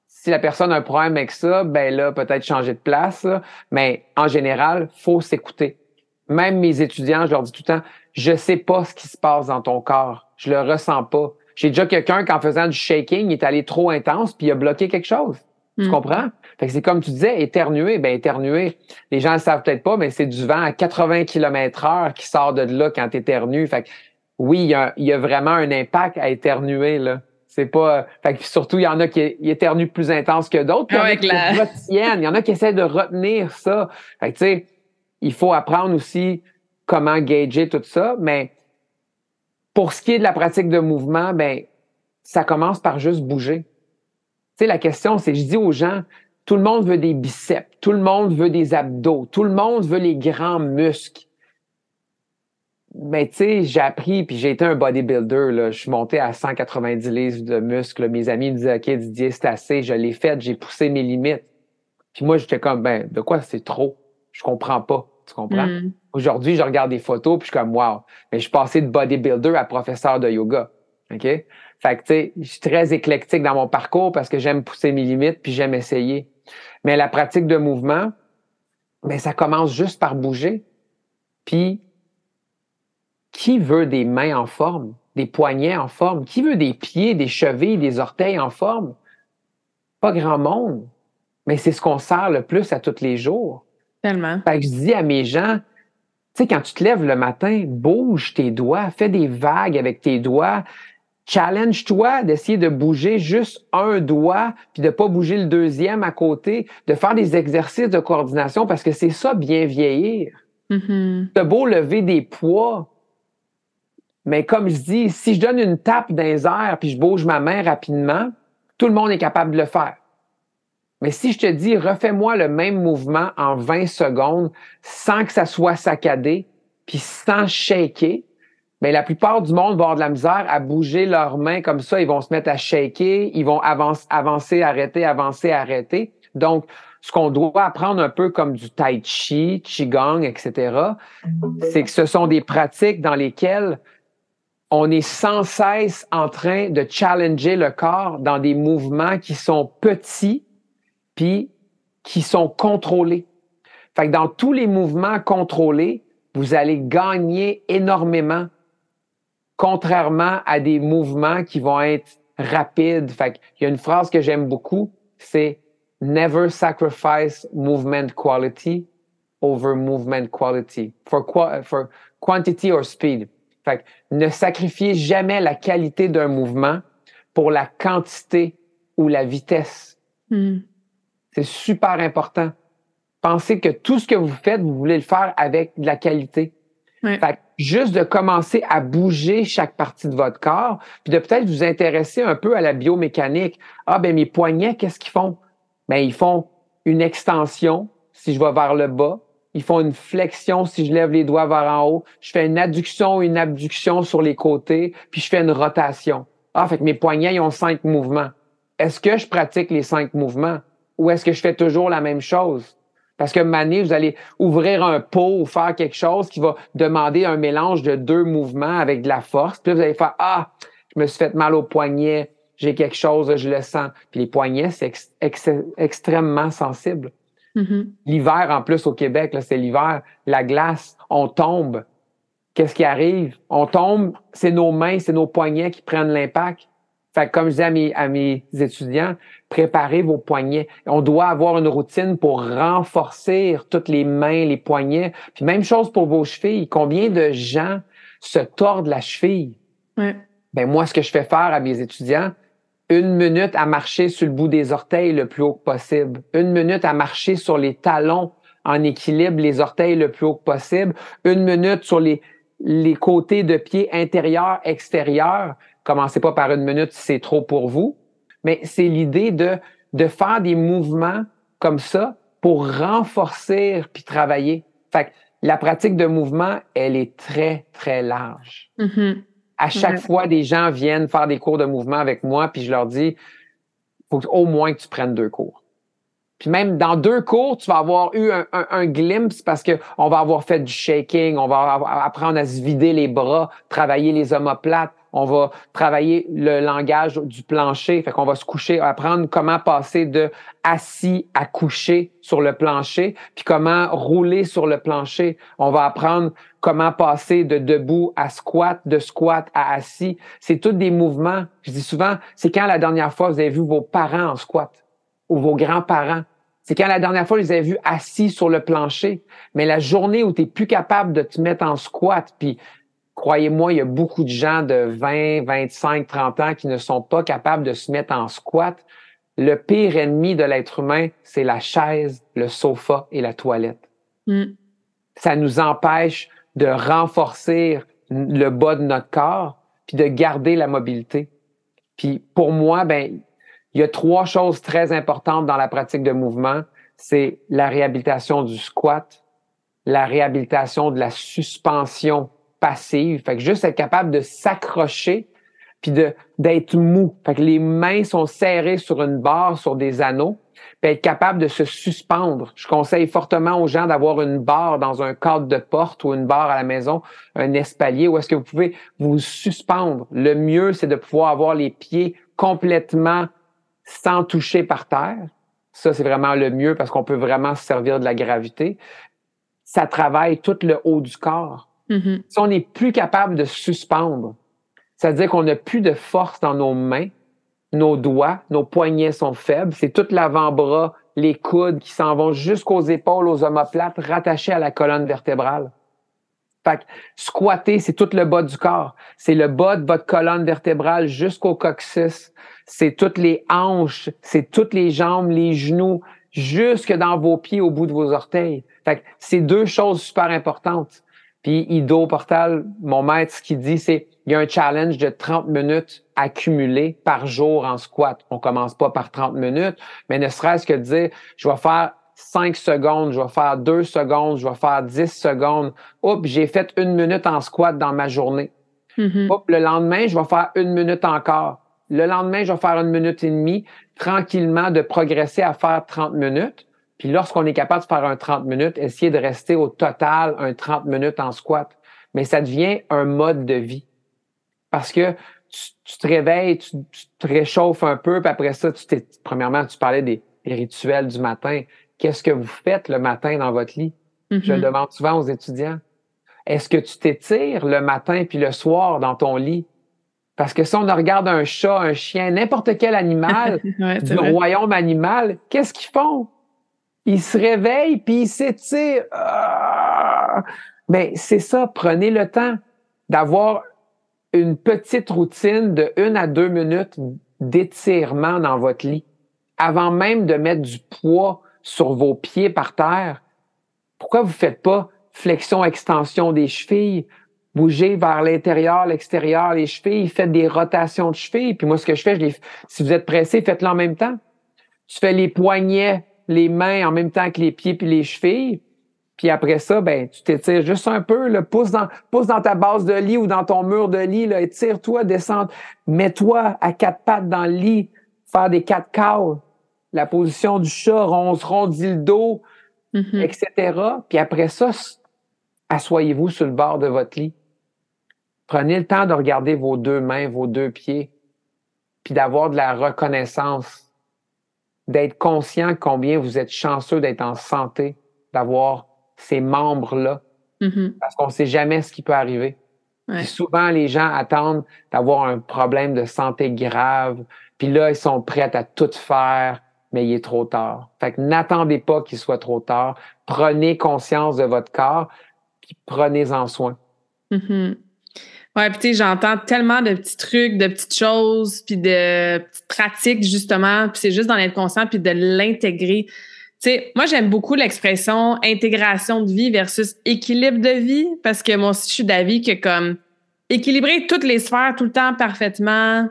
Si la personne a un problème avec ça, ben là, peut-être changer de place. Mais en général, faut s'écouter. Même mes étudiants, je leur dis tout le temps, je sais pas ce qui se passe dans ton corps. Je le ressens pas. J'ai déjà quelqu'un qui, en faisant du shaking, il est allé trop intense puis il a bloqué quelque chose. Tu hmm. comprends? Fait que c'est comme tu disais, éternuer, ben éternuer, les gens ne le savent peut-être pas, mais c'est du vent à 80 km heure qui sort de là quand tu éternues. Fait que oui, il y, a, vraiment un impact à éternuer, là. C'est pas. Fait que surtout, il y en a qui éternuent plus intense que d'autres. Il y en a qui essaient de retenir ça. Fait que tu sais, il faut apprendre aussi comment gager tout ça. Mais pour ce qui est de la pratique de mouvement, ben ça commence par juste bouger sais, la question, c'est, je dis aux gens, tout le monde veut des biceps, tout le monde veut des abdos, tout le monde veut les grands muscles. Mais tu sais, j'ai appris, puis j'ai été un bodybuilder. Là. Je suis monté à 190 livres de muscles. Mes amis me disaient, OK, Didier, c'est assez. Je l'ai fait, j'ai poussé mes limites. Puis moi, j'étais comme, ben, de quoi c'est trop? Je comprends pas. Tu comprends? Mm. Aujourd'hui, je regarde des photos puis je suis comme wow, mais je suis passé de bodybuilder à professeur de yoga. OK? Fait que tu sais, je suis très éclectique dans mon parcours parce que j'aime pousser mes limites puis j'aime essayer. Mais la pratique de mouvement, ben ça commence juste par bouger. Puis qui veut des mains en forme, des poignets en forme? Qui veut des pieds, des chevilles, des orteils en forme? Pas grand monde. Mais c'est ce qu'on sert le plus à tous les jours. Tellement. Fait que je dis à mes gens, tu sais, quand tu te lèves le matin, bouge tes doigts, fais des vagues avec tes doigts. Challenge-toi d'essayer de bouger juste un doigt, puis de pas bouger le deuxième à côté, de faire des exercices de coordination parce que c'est ça bien vieillir. Mm beau lever des poids, mais comme je dis, si je donne une tape dans les airs puis je bouge ma main rapidement, tout le monde est capable de le faire. Mais si je te dis, refais-moi le même mouvement en 20 secondes sans que ça soit saccadé, puis sans shaker, mais la plupart du monde vont avoir de la misère à bouger leurs mains comme ça. Ils vont se mettre à shaker, ils vont avancer, avancer, arrêter, avancer, arrêter. Donc, ce qu'on doit apprendre un peu comme du tai chi, qigong, etc., c'est que ce sont des pratiques dans lesquelles on est sans cesse en train de challenger le corps dans des mouvements qui sont petits puis qui sont contrôlés. Fait que dans tous les mouvements contrôlés, vous allez gagner énormément contrairement à des mouvements qui vont être rapides. Fait il y a une phrase que j'aime beaucoup, c'est never sacrifice movement quality over movement quality for, for quantity or speed. Fait ne sacrifiez jamais la qualité d'un mouvement pour la quantité ou la vitesse. Hmm. C'est super important. Pensez que tout ce que vous faites, vous voulez le faire avec de la qualité. Fait juste de commencer à bouger chaque partie de votre corps, puis de peut-être vous intéresser un peu à la biomécanique. Ah ben mes poignets, qu'est-ce qu'ils font? Ben ils font une extension si je vais vers le bas, ils font une flexion si je lève les doigts vers en haut, je fais une adduction, une abduction sur les côtés, puis je fais une rotation. Ah fait que mes poignets ils ont cinq mouvements. Est-ce que je pratique les cinq mouvements? Ou est-ce que je fais toujours la même chose? Parce que Mané, vous allez ouvrir un pot ou faire quelque chose qui va demander un mélange de deux mouvements avec de la force. Puis là, vous allez faire Ah, je me suis fait mal au poignet, j'ai quelque chose, je le sens. Puis les poignets, c'est extrêmement sensible. Mm-hmm. L'hiver, en plus, au Québec, c'est l'hiver, la glace, on tombe. Qu'est-ce qui arrive? On tombe, c'est nos mains, c'est nos poignets qui prennent l'impact. Fait que comme je dis à mes, à mes étudiants, préparez vos poignets. On doit avoir une routine pour renforcer toutes les mains, les poignets. Puis même chose pour vos chevilles. Combien de gens se tordent la cheville? Ouais. Ben moi, ce que je fais faire à mes étudiants, une minute à marcher sur le bout des orteils le plus haut que possible. Une minute à marcher sur les talons en équilibre, les orteils le plus haut que possible. Une minute sur les, les côtés de pied intérieur, extérieur. Commencez pas par une minute si c'est trop pour vous. Mais c'est l'idée de, de faire des mouvements comme ça pour renforcer puis travailler. Fait que la pratique de mouvement, elle est très, très large. Mm-hmm. À chaque fois, des gens viennent faire des cours de mouvement avec moi, puis je leur dis, faut au moins que tu prennes deux cours. Puis même dans deux cours, tu vas avoir eu un, un, glimpse parce que on va avoir fait du shaking, on va apprendre à se vider les bras, travailler les omoplates, on va travailler le langage du plancher. Fait qu'on va se coucher, apprendre comment passer de assis à coucher sur le plancher, puis comment rouler sur le plancher. On va apprendre comment passer de debout à squat, de squat à assis. C'est tous des mouvements. Je dis souvent, c'est quand la dernière fois vous avez vu vos parents en squat ou vos grands-parents? C'est quand la dernière fois, vous avez vu assis sur le plancher. Mais la journée où tu n'es plus capable de te mettre en squat, puis Croyez-moi, il y a beaucoup de gens de 20, 25, 30 ans qui ne sont pas capables de se mettre en squat. Le pire ennemi de l'être humain, c'est la chaise, le sofa et la toilette. Mm. Ça nous empêche de renforcer le bas de notre corps puis de garder la mobilité. Puis pour moi, ben, il y a trois choses très importantes dans la pratique de mouvement. C'est la réhabilitation du squat, la réhabilitation de la suspension passive. Fait que juste être capable de s'accrocher puis d'être mou. Fait que les mains sont serrées sur une barre, sur des anneaux, puis être capable de se suspendre. Je conseille fortement aux gens d'avoir une barre dans un cadre de porte ou une barre à la maison, un espalier, où est-ce que vous pouvez vous suspendre. Le mieux, c'est de pouvoir avoir les pieds complètement sans toucher par terre. Ça, c'est vraiment le mieux parce qu'on peut vraiment se servir de la gravité. Ça travaille tout le haut du corps. Mm-hmm. Si on n'est plus capable de suspendre, c'est-à-dire qu'on n'a plus de force dans nos mains, nos doigts, nos poignets sont faibles, c'est tout l'avant-bras, les coudes qui s'en vont jusqu'aux épaules, aux omoplates, rattachés à la colonne vertébrale. Fait que squatter, c'est tout le bas du corps. C'est le bas de votre colonne vertébrale jusqu'au coccyx. C'est toutes les hanches, c'est toutes les jambes, les genoux, jusque dans vos pieds au bout de vos orteils. Fait c'est deux choses super importantes. Puis Ido Portal, mon maître, ce qu'il dit, c'est il y a un challenge de 30 minutes accumulées par jour en squat. On commence pas par 30 minutes, mais ne serait-ce que de dire, je vais faire 5 secondes, je vais faire 2 secondes, je vais faire 10 secondes. Oups, j'ai fait une minute en squat dans ma journée. Mhm. Oups, le lendemain, je vais faire une minute encore. Le lendemain, je vais faire une minute et demie, tranquillement de progresser à faire 30 minutes. Puis lorsqu'on est capable de faire un 30 minutes, essayer de rester au total un 30 minutes en squat. Mais ça devient un mode de vie. Parce que tu, te réveilles, tu, te réchauffes un peu, puis après ça, tu t'es, premièrement, tu parlais des, rituels du matin. Qu'est-ce que vous faites le matin dans votre lit? Je le demande souvent aux étudiants. Est-ce que tu t'étires le matin puis le soir dans ton lit? Parce que si on regarde un chat, un chien, n'importe quel animal Ouais, du vrai. royaume animal, qu'est-ce qu'ils font? Ils se réveillent puis ils s'étirent. Ah! Mais c'est ça, prenez le temps d'avoir une petite routine de une à deux minutes d'étirement dans votre lit. Avant même de mettre du poids sur vos pieds par terre, pourquoi vous faites pas flexion, extension des chevilles? Bougez vers l'intérieur, l'extérieur, les chevilles, faites des rotations de chevilles. Puis moi, ce que je fais, si vous êtes pressé, faites-le en même temps. Tu fais les poignets, les mains en même temps que les pieds puis les chevilles. Puis après ça, ben, tu t'étires juste un peu, le pousse dans, pousse dans ta base de lit ou dans ton mur de lit, là, étire-toi, descends, mets-toi à quatre pattes dans le lit, faire des quatre cales, la position du chat, on se rondit le dos, Mhm. etc. Puis après ça, assoyez-vous sur le bord de votre lit. Prenez le temps de regarder vos deux mains, vos deux pieds, puis d'avoir de la reconnaissance, d'être conscient combien vous êtes chanceux d'être en santé, d'avoir ces membres-là, Mhm. parce qu'on ne sait jamais ce qui peut arriver. Ouais. Souvent, les gens attendent d'avoir un problème de santé grave, puis là, ils sont prêts à tout faire, mais il est trop tard. Fait que n'attendez pas qu'il soit trop tard. Prenez conscience de votre corps, puis prenez-en soin. Mhm. Ouais, puis tu sais, j'entends tellement de petits trucs, de petites choses, puis de petites pratiques, justement, puis c'est juste d'en être conscient, puis de l'intégrer. Tu sais, moi, j'aime beaucoup l'expression intégration de vie versus équilibre de vie, parce que moi aussi, je suis d'avis que comme équilibrer toutes les sphères tout le temps parfaitement,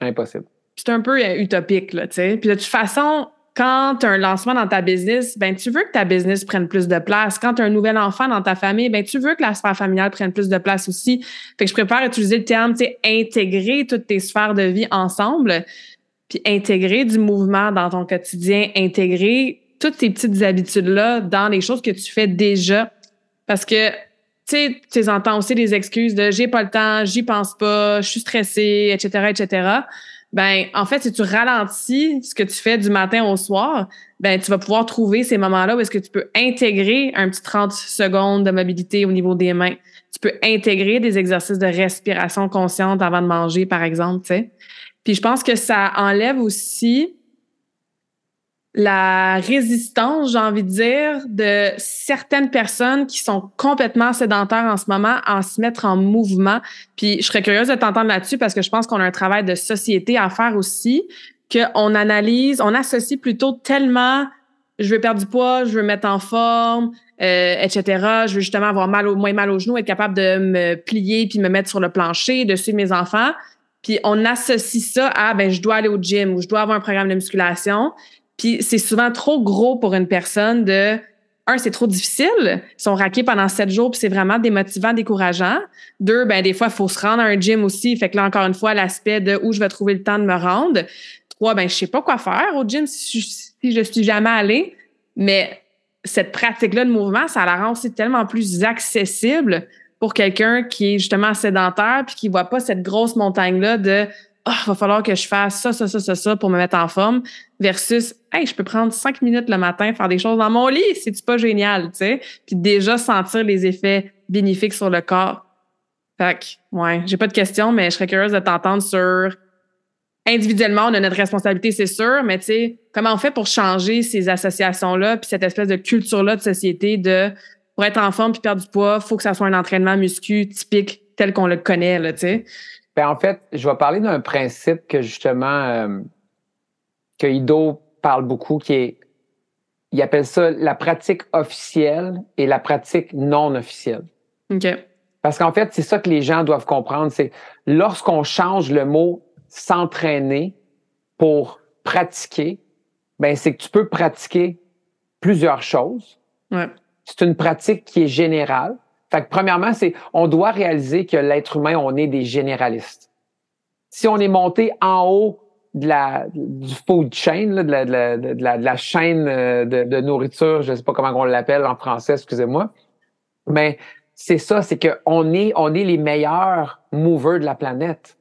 Impossible. c'est un peu utopique, là, tu sais. Puis de toute façon, quand tu as un lancement dans ta business, ben tu veux que ta business prenne plus de place. Quand tu as un nouvel enfant dans ta famille, ben tu veux que la sphère familiale prenne plus de place aussi. Fait que je préfère utiliser le terme, tu intégrer toutes tes sphères de vie ensemble, puis intégrer du mouvement dans ton quotidien, intégrer toutes ces petites habitudes-là dans les choses que tu fais déjà. Parce que, tu sais, tu entends aussi des excuses de j'ai pas le temps, j'y pense pas, je suis stressée, etc., etc ben en fait, si tu ralentis ce que tu fais du matin au soir, ben tu vas pouvoir trouver ces moments-là où est-ce que tu peux intégrer un petit 30 secondes de mobilité au niveau des mains. Tu peux intégrer des exercices de respiration consciente avant de manger, par exemple, tu sais. Puis je pense que ça enlève aussi la résistance, j'ai envie de dire, de certaines personnes qui sont complètement sédentaires en ce moment en se mettre en mouvement. Puis je serais curieuse de t'entendre là-dessus parce que je pense qu'on a un travail de société à faire aussi, qu'on analyse, on associe plutôt tellement je veux perdre du poids, je veux mettre en forme, euh, etc. Je veux justement avoir mal au, moins mal aux genoux, être capable de me plier puis me mettre sur le plancher, de suivre mes enfants. Puis on associe ça à ben je dois aller au gym ou je dois avoir un programme de musculation. Puis c'est souvent trop gros pour une personne de un, c'est trop difficile. Ils sont raqués pendant sept jours, puis c'est vraiment démotivant, décourageant. Deux, ben des fois, il faut se rendre à un gym aussi. Fait que là, encore une fois, l'aspect de où je vais trouver le temps de me rendre. Trois, ben je sais pas quoi faire au gym si je, suis jamais allée. Mais cette pratique-là de mouvement, ça la rend aussi tellement plus accessible pour quelqu'un qui est justement sédentaire puis qui voit pas cette grosse montagne-là de il va falloir que je fasse ça, ça, ça, ça, ça pour me mettre en forme versus Hey, je peux prendre cinq minutes le matin, faire des choses dans mon lit, c'est pas génial, tu sais? Puis déjà sentir les effets bénéfiques sur le corps. Fait que, ouais, j'ai pas de questions, mais je serais curieuse de t'entendre sur individuellement, on a notre responsabilité, c'est sûr, mais tu sais, comment on fait pour changer ces associations-là, puis cette espèce de culture-là de société de pour être en forme puis perdre du poids, faut que ça soit un entraînement muscu typique tel qu'on le connaît, là, tu sais. Ben, en fait, je vais parler d'un principe que justement euh, que Ido parle beaucoup, qui est, il appelle ça la pratique officielle et la pratique non officielle. OK. Parce qu'en fait, c'est ça que les gens doivent comprendre, c'est lorsqu'on change le mot s'entraîner pour pratiquer, ben c'est que tu peux pratiquer plusieurs choses. Ouais. C'est une pratique qui est générale. Fait que premièrement, c'est on doit réaliser que l'être humain, on est des généralistes. Si on est monté en haut de la du food chain, de, la, de, la, de, la, chaîne euh, de, de, nourriture, je sais pas comment on l'appelle en français, excusez-moi, mais c'est ça, c'est qu'on est on est les meilleurs movers de la planète.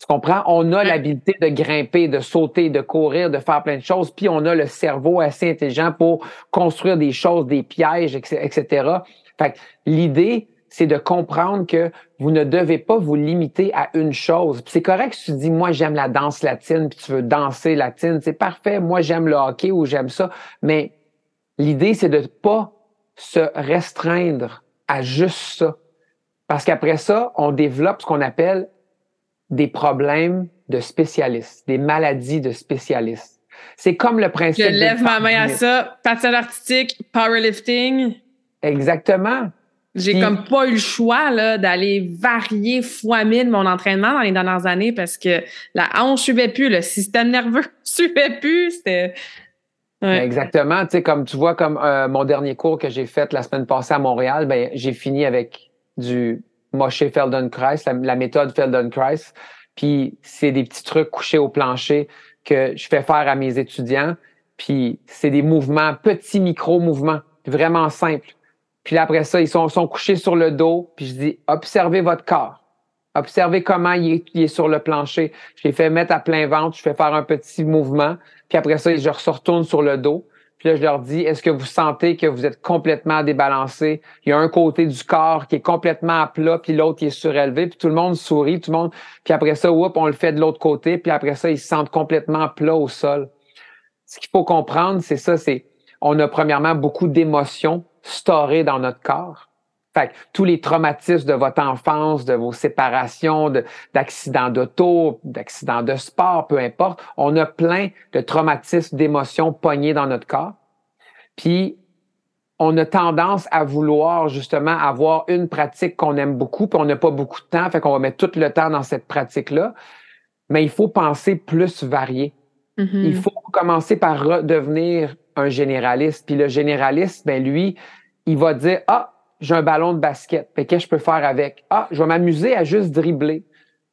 Tu comprends? On a l'habilité de grimper, de sauter, de courir, de faire plein de choses, puis on a le cerveau assez intelligent pour construire des choses, des pièges, etc. Fait l'idée, c'est de comprendre que vous ne devez pas vous limiter à une chose. C'est correct si tu dis moi j'aime la danse latine puis tu veux danser latine, c'est parfait. Moi j'aime le hockey ou j'aime ça, mais l'idée c'est de pas se restreindre à juste ça. Parce qu'après ça, on développe ce qu'on appelle des problèmes de spécialistes, des maladies de spécialistes. C'est comme le principe. Je lève ma main à ça. Patinage artistique, powerlifting. Exactement. J'ai comme pas eu le choix là d'aller varier fois mille mon entraînement dans les dernières années parce que la hanche suivait plus, le système nerveux suivait plus. C'était Exactement. Tu sais, comme tu vois, comme euh, mon dernier cours que j'ai fait la semaine passée à Montréal, ben j'ai fini avec du Moshe Feldenkrais, la, la méthode Feldenkrais. Puis c'est des petits trucs couchés au plancher que je fais faire à mes étudiants. Puis c'est des mouvements, petits micro-mouvements, vraiment simples. Puis après ça, ils sont, sont couchés sur le dos. Puis je dis, observez votre corps. Observez comment il est, il est sur le plancher. Je les fais mettre à plein ventre. Je fais faire un petit mouvement. Puis après ça, je retourne sur le dos. Puis là, je leur dis, est-ce que vous sentez que vous êtes complètement débalancé? Il y a un côté du corps qui est complètement à plat, puis l'autre qui est surélevé, puis tout le monde sourit, tout le monde. Puis après ça, whoop, on le fait de l'autre côté, puis après ça, ils se sentent complètement plat au sol. Ce qu'il faut comprendre, c'est ça, c'est on a premièrement beaucoup d'émotions storées dans notre corps. Fait que tous les traumatismes de votre enfance, de vos séparations, d'accidents d'auto, d'accidents de sport, peu importe, on a plein de traumatismes, d'émotions poignées dans notre corps. Puis, on a tendance à vouloir justement avoir une pratique qu'on aime beaucoup, puis on n'a pas beaucoup de temps, fait qu'on va mettre tout le temps dans cette pratique-là. Mais il faut penser plus varié. Mm-hmm. Il faut commencer par redevenir un généraliste. Puis le généraliste, ben lui, il va dire, ah, j'ai un ballon de basket. Qu'est-ce que je peux faire avec? Ah, je vais m'amuser à juste dribbler.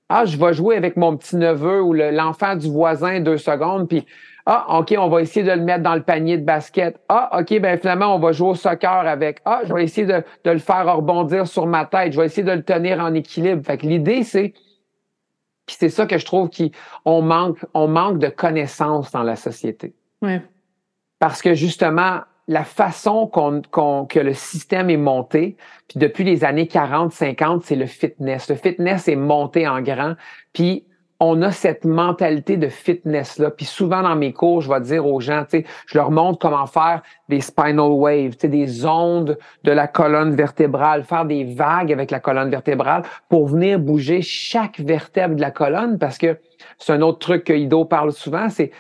Ah, je vais jouer avec mon petit neveu ou l'enfant du voisin deux secondes, puis ah, OK, on va essayer de le mettre dans le panier de basket. Ah, OK, ben finalement, on va jouer au soccer avec. Ah, je vais essayer de, le faire rebondir sur ma tête. Je vais essayer de le tenir en équilibre. Fait que l'idée, c'est puis c'est ça que je trouve qu'on manque, on manque de connaissances dans la société. Ouais. Parce que justement, la façon qu'on, que le système est monté, puis depuis les années 40, 50, c'est le fitness. Le fitness est monté en grand, puis on a cette mentalité de fitness-là. Puis souvent dans mes cours, je vais dire aux gens, tu je leur montre comment faire des spinal waves, tu des ondes de la colonne vertébrale, faire des vagues avec la colonne vertébrale pour venir bouger chaque vertèbre de la colonne, parce que c'est un autre truc que Ido parle souvent, c'est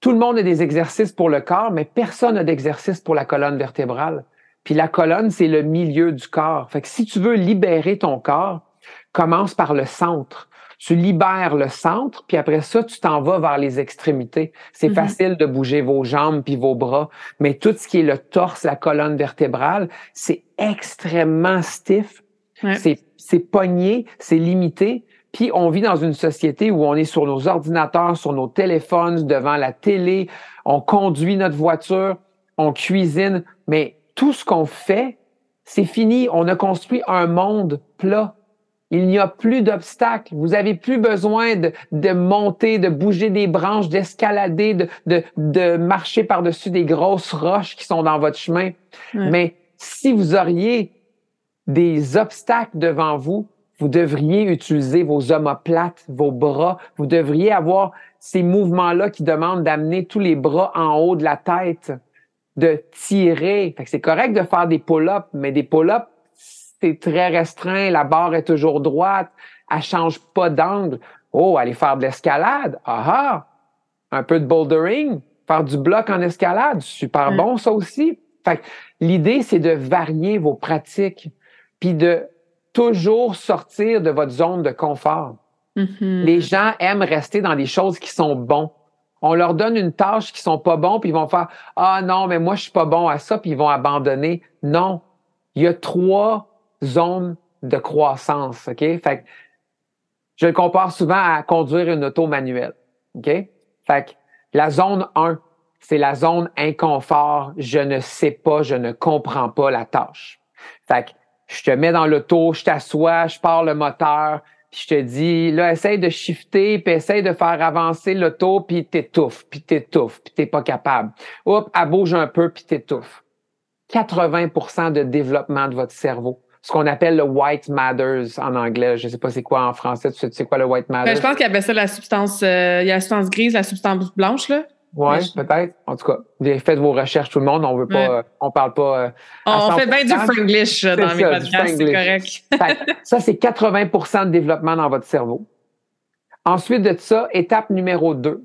tout le monde a des exercices pour le corps, mais personne n'a d'exercice pour la colonne vertébrale. Puis la colonne, c'est le milieu du corps. Fait que si tu veux libérer ton corps, commence par le centre. tu libères le centre, puis après ça, tu t'en vas vers les extrémités. C'est Mhm. facile de bouger vos jambes puis vos bras, mais tout ce qui est le torse, la colonne vertébrale, c'est extrêmement stiff. Ouais. C'est pogné, c'est limité. Puis on vit dans une société où on est sur nos ordinateurs, sur nos téléphones, devant la télé, on conduit notre voiture, on cuisine, mais tout ce qu'on fait, c'est fini. On a construit un monde plat. Il n'y a plus d'obstacles. Vous avez plus besoin de, de monter, de bouger des branches, d'escalader, de, de, de marcher par-dessus des grosses roches qui sont dans votre chemin. Mais si vous auriez des obstacles devant vous, vous devriez utiliser vos omoplates, vos bras. Vous devriez avoir ces mouvements-là qui demandent d'amener tous les bras en haut de la tête, de tirer. Fait que c'est correct de faire des pull-ups, mais des pull-ups, c'est très restreint. La barre est toujours droite. Elle change pas d'angle. Oh, aller faire de l'escalade? Ah ah! Un peu de bouldering? Faire du bloc en escalade? Super Mm. bon, ça aussi. Fait que l'idée, c'est de varier vos pratiques puis de toujours sortir de votre zone de confort. Mhm. Les gens aiment rester dans des choses qui sont bons. On leur donne une tâche qui sont pas bons, puis ils vont faire Ah non, mais moi, je suis pas bon à ça, puis ils vont abandonner. Non. Il y a trois zones de croissance. OK? Fait que je le compare souvent à conduire une auto manuelle. OK? Fait que la zone 1, c'est la zone inconfort. Je ne sais pas, je ne comprends pas la tâche. Fait que je te mets dans l'auto, je t'assois, je pars le moteur, puis je te dis, là, essaye de shifter, puis essaye de faire avancer l'auto, puis t'étouffes, puis t'étouffes, puis t'es pas capable. Oups, elle bouge un peu, puis t'étouffes. 80% de développement de votre cerveau. Ce qu'on appelle le white matters en anglais. Je sais pas c'est quoi en français. Tu sais, tu sais quoi le white matter? Ben, je pense qu'il appelle ça la substance, euh, il y a la substance grise, la substance blanche, là. Je- peut-être. En tout cas, faites vos recherches tout le monde. On veut pas, Ouais. euh, on parle pas. euh, On, fait bien du 100%, franglish dans mes ça, podcasts, c'est correct. Ça, c'est 80% de développement dans votre cerveau. Ensuite de ça, étape numéro 2.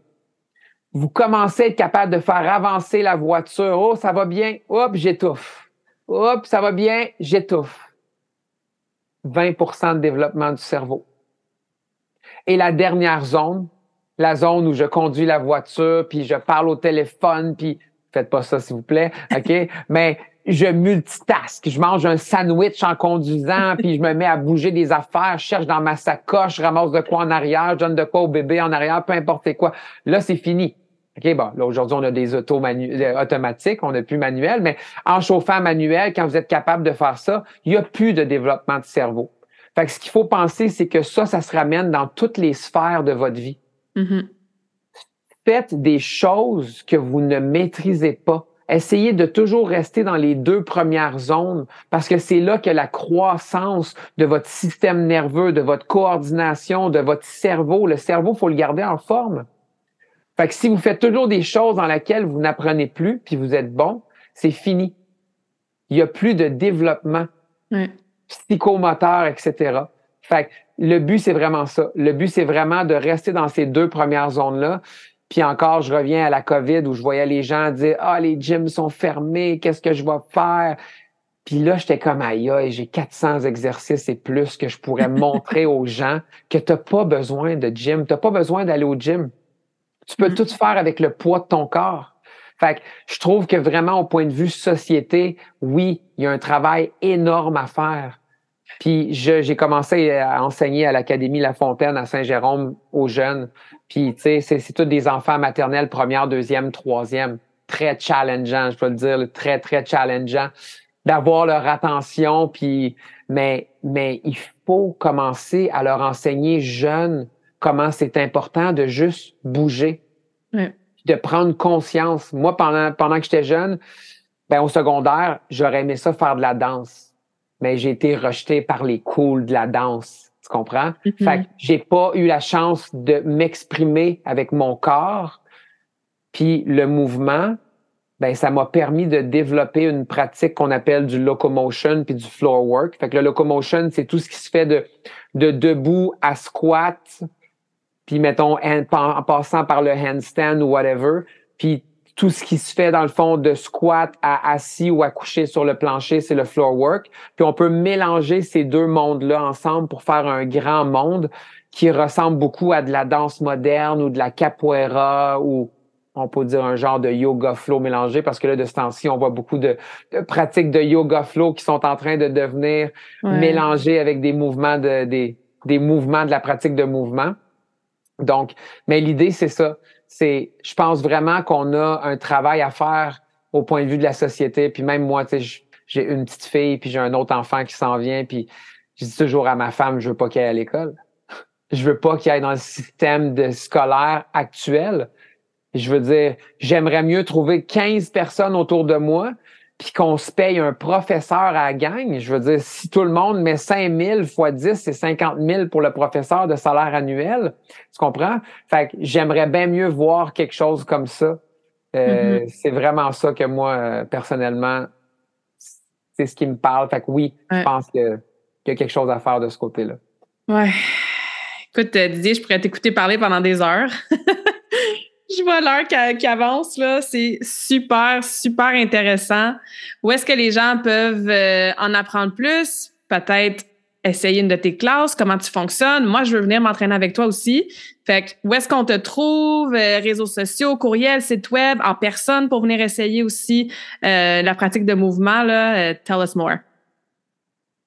Vous commencez à être capable de faire avancer la voiture. Oh, ça va bien. Hop, j'étouffe. Hop, ça va bien, j'étouffe. 20% de développement du cerveau. Et la dernière zone, la zone où je conduis la voiture, puis je parle au téléphone, puis faites pas ça s'il vous plaît, OK? Mais je multitask, je mange un sandwich en conduisant, puis je me mets à bouger des affaires, je cherche dans ma sacoche, je ramasse de quoi en arrière, je donne de quoi au bébé en arrière, peu importe quoi. Là, c'est fini. OK, bon, là, aujourd'hui, on a des euh, automatiques, on n'a plus manuel, mais en chauffant manuel, quand vous êtes capable de faire ça, il n'y a plus de développement de cerveau. Fait que ce qu'il faut penser, c'est que ça, ça se ramène dans toutes les sphères de votre vie. Mhm. Faites des choses que vous ne maîtrisez pas. Essayez de toujours rester dans les deux premières zones parce que c'est là que la croissance de votre système nerveux, de votre coordination, de votre cerveau, le cerveau, faut le garder en forme. Fait que si vous faites toujours des choses dans lesquelles vous n'apprenez plus puis vous êtes bon, c'est fini. Il y a plus de développement psychomoteur, etc. Fait que le but, c'est vraiment ça. Le but, c'est vraiment de rester dans ces deux premières zones-là. Puis encore, je reviens à la COVID où je voyais les gens dire Ah, les gyms sont fermés, qu'est-ce que je vais faire? Puis là, j'étais comme aïe, j'ai 400 exercices et plus que je pourrais montrer aux gens que tu n'as pas besoin de gym, tu n'as pas besoin d'aller au gym. Tu peux Mm. tout faire avec le poids de ton corps. Fait que je trouve que vraiment, au point de vue société, oui, il y a un travail énorme à faire. Puis j'ai commencé à enseigner à l'Académie La Fontaine à Saint-Jérôme aux jeunes. Puis, tu sais, c'est, tous des enfants maternels, première, deuxième, troisième. Très challengeant, je peux le dire, très, très challengeant d'avoir leur attention. Puis, mais, mais il faut commencer à leur enseigner jeunes comment c'est important de juste bouger, de prendre conscience. Moi, pendant, pendant que j'étais jeune, ben, au secondaire, j'aurais aimé ça faire de la danse. Mais j'ai été rejeté par les cools de la danse. Tu comprends? Mhm. Fait que j'ai pas eu la chance de m'exprimer avec mon corps. Puis le mouvement, ben ça m'a permis de développer une pratique qu'on appelle du locomotion puis du floor work. Fait que le locomotion, c'est tout ce qui se fait de, de debout à squat, puis mettons en passant par le handstand ou whatever, puis tout ce qui se fait dans le fond de squat à assis ou à coucher sur le plancher, c'est le floor work. Puis on peut mélanger ces deux mondes-là ensemble pour faire un grand monde qui ressemble beaucoup à de la danse moderne ou de la capoeira ou on peut dire un genre de yoga flow mélangé parce que là, de ce temps-ci, on voit beaucoup de, pratiques de yoga flow qui sont en train de devenir mélangées avec des mouvements de, des, des mouvements de la pratique de mouvement. Donc, mais l'idée, c'est ça. C'est, je pense vraiment qu'on a un travail à faire au point de vue de la société. Puis même moi, j'ai une petite fille, puis j'ai un autre enfant qui s'en vient, puis je dis toujours à ma femme, je veux pas qu'elle aille à l'école. Je veux pas qu'il aille dans le système de scolaire actuel. Je veux dire, j'aimerais mieux trouver 15 personnes autour de moi puis qu'on se paye un professeur à la gang. Je veux dire, si tout le monde met 5 000 fois 10, c'est 50 000 pour le professeur de salaire annuel. Tu comprends? Fait que j'aimerais bien mieux voir quelque chose comme ça. Euh, mm-hmm. C'est vraiment ça que moi, euh, personnellement, c'est ce qui me parle. Fait que oui, je pense qu'il y a quelque chose à faire de ce côté-là. Ouais. Écoute, euh, Didier, je pourrais t'écouter parler pendant des heures. je vois l'heure qui, avance, là. C'est super, super intéressant. Où est-ce que les gens peuvent euh, en apprendre plus? Peut-être essayer une de tes classes, comment tu fonctionnes? Moi, je veux venir m'entraîner avec toi aussi. Fait que, où est-ce qu'on te trouve? Euh, réseaux sociaux, courriel, site web, en personne pour venir essayer aussi la pratique de mouvement, là. tell us more.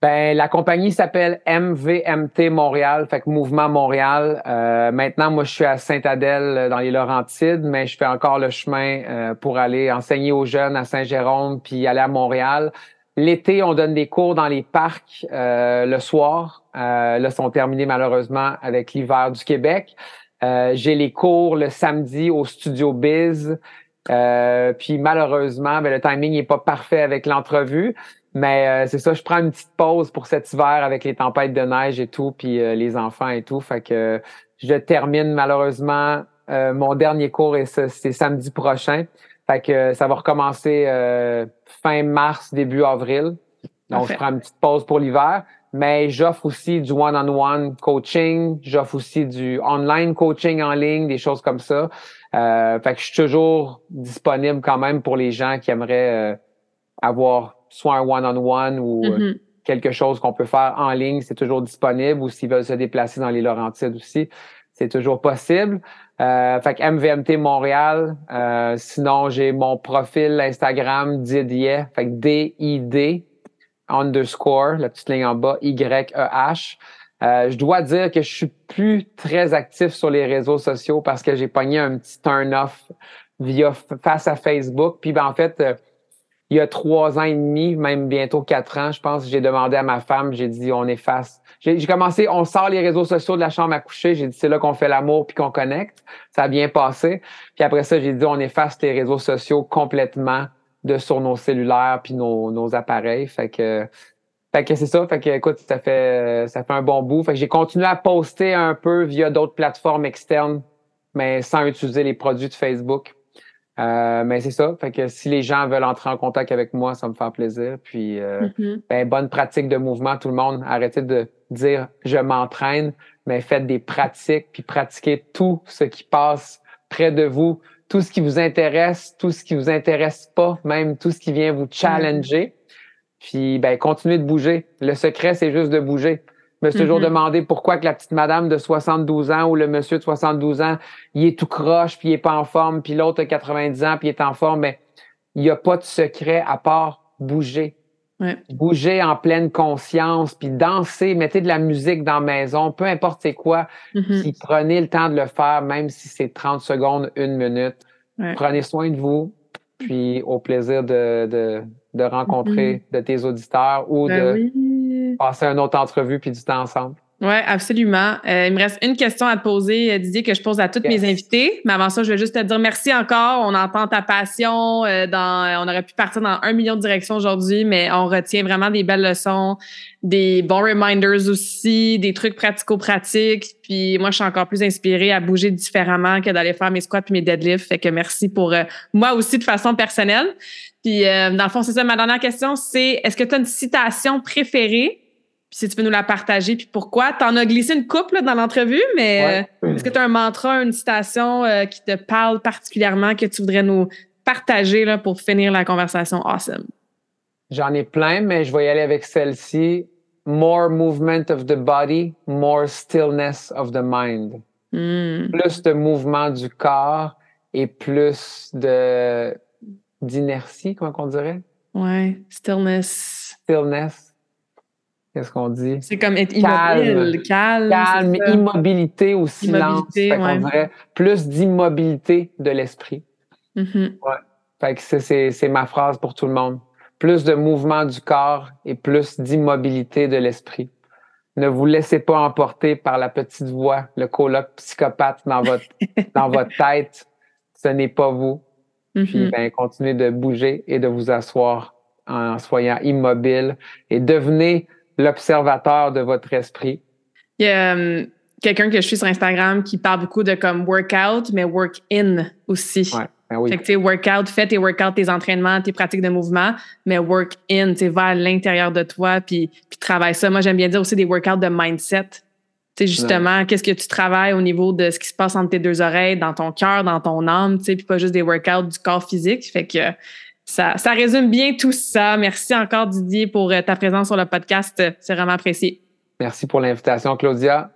Ben, la compagnie s'appelle MVMT Montréal, fait que Mouvement Montréal. Euh, maintenant, moi, je suis à Saint-Adèle euh, dans les Laurentides, mais je fais encore le chemin euh, pour aller enseigner aux jeunes à Saint-Jérôme puis aller à Montréal. L'été, on donne des cours dans les parcs le soir. là, sont terminés malheureusement avec l'hiver du Québec. J'ai les cours le samedi au Studio Biz. puis malheureusement, ben, le timing n'est pas parfait avec l'entrevue. Mais euh, c'est ça, je prends une petite pause pour cet hiver avec les tempêtes de neige et tout, puis euh, les enfants et tout. Fait que je termine malheureusement euh, mon dernier cours et c'est samedi prochain. Fait que ça va recommencer fin mars, début avril. Donc, je prends une petite pause pour l'hiver. Mais j'offre aussi du one-on-one coaching. J'offre aussi du online coaching en ligne, des choses comme ça. fait que je suis toujours disponible quand même pour les gens qui aimeraient avoir soit un one-on-one ou euh, mm-hmm. quelque chose qu'on peut faire en ligne, c'est toujours disponible ou s'ils veulent se déplacer dans les Laurentides aussi, c'est toujours possible. Euh, fait que MVMT Montréal. Euh, sinon, j'ai mon profil Instagram Didier, fait que D-I-D underscore, la petite ligne en bas, Y-E-H. Euh, je dois dire que je suis plus très actif sur les réseaux sociaux parce que j'ai pogné un petit turn-off via face à Facebook. Puis ben, en fait, il y a trois ans et demi, même bientôt quatre ans, je pense, j'ai demandé à ma femme, j'ai dit on efface. J'ai commencé, on sort les réseaux sociaux de la chambre à coucher, j'ai dit c'est là qu'on fait l'amour puis qu'on connecte. Ça a bien passé. Puis après ça, j'ai dit on efface les réseaux sociaux complètement de sur nos cellulaires puis nos, appareils. Fait que fait que c'est ça. Fait que écoute, ça fait ça fait un bon bout. Fait que j'ai continué à poster un peu via d'autres plateformes externes, mais sans utiliser les produits de Facebook. Euh, mais c'est ça. Fait que si les gens veulent entrer en contact avec moi, ça me fait plaisir. Puis euh, mm-hmm. ben, bonne pratique de mouvement, tout le monde. Arrêtez de dire je m'entraîne, mais faites des pratiques, puis pratiquez tout ce qui passe près de vous, tout ce qui vous intéresse, tout ce qui vous intéresse pas, même tout ce qui vient vous challenger. Puis ben continuez de bouger. Le secret, c'est juste de bouger. Je me suis toujours mm-hmm. demandé pourquoi que la petite madame de 72 ans ou le monsieur de 72 ans, il est tout croche, puis il est pas en forme, puis l'autre a 90 ans, puis il est en forme. Mais il n'y a pas de secret à part bouger. Bouger en pleine conscience, puis danser, mettez de la musique dans la maison, peu importe c'est quoi, mm-hmm. puis prenez le temps de le faire, même si c'est 30 secondes, une minute. Prenez soin de vous, puis au plaisir de, de, de rencontrer mm-hmm. de tes auditeurs ou ben de passer une autre entrevue puis du temps ensemble. Oui, absolument. Euh, il me reste une question à te poser, euh, Didier, que je pose à toutes mes invités. Mais avant ça, je vais juste te dire merci encore. On entend ta passion. Euh, dans, on aurait pu partir dans un million de directions aujourd'hui, mais on retient vraiment des belles leçons, des bons reminders aussi, des trucs pratico-pratiques. Puis moi, je suis encore plus inspirée à bouger différemment que d'aller faire mes squats puis mes deadlifts. Fait que merci pour moi aussi de façon personnelle. Puis dans le fond, c'est ça. Ma dernière question, c'est est-ce que tu as une citation préférée puis si tu peux nous la partager, puis pourquoi? Tu en as glissé une couple dans l'entrevue, mais est-ce que tu as un mantra, une citation euh, qui te parle particulièrement que tu voudrais nous partager là, pour finir la conversation awesome? J'en ai plein, mais je vais y aller avec celle-ci. more movement of the body, more stillness of the mind. Hmm. Plus de mouvement du corps et plus de d'inertie, comment on dirait? Ouais, stillness. Stillness. Qu'est-ce qu'on dit? C'est comme être Calme. immobile, calme. Calme, immobilité au silence. Immobilité, Fait qu'on ouais. dirait plus d'immobilité de l'esprit. Mhm. Fait que c'est- ma phrase pour tout le monde. Plus de mouvement du corps et plus d'immobilité de l'esprit. Ne vous laissez pas emporter par la petite voix, le coloc psychopathe dans votre, dans votre tête. Ce n'est pas vous. Puis, Mhm. ben, continuez de bouger et de vous asseoir en soyant immobile et devenez l'observateur de votre esprit? Il y a euh, quelqu'un que je suis sur Instagram qui parle beaucoup de comme workout, mais work in aussi. Ouais, ben oui. Fait que, tu workout, fais tes workouts, tes entraînements, tes pratiques de mouvement, mais work in, tu sais, va à l'intérieur de toi, puis, puis travaille ça. Moi, j'aime bien dire aussi des workouts de mindset. Tu justement, qu'est-ce que tu travailles au niveau de ce qui se passe entre tes deux oreilles, dans ton cœur, dans ton âme, tu sais, puis pas juste des workouts du corps physique. Fait que ça, ça résume bien tout ça. Merci encore, Didier, pour euh, ta présence sur le podcast. C'est vraiment apprécié. Merci pour l'invitation, Claudia.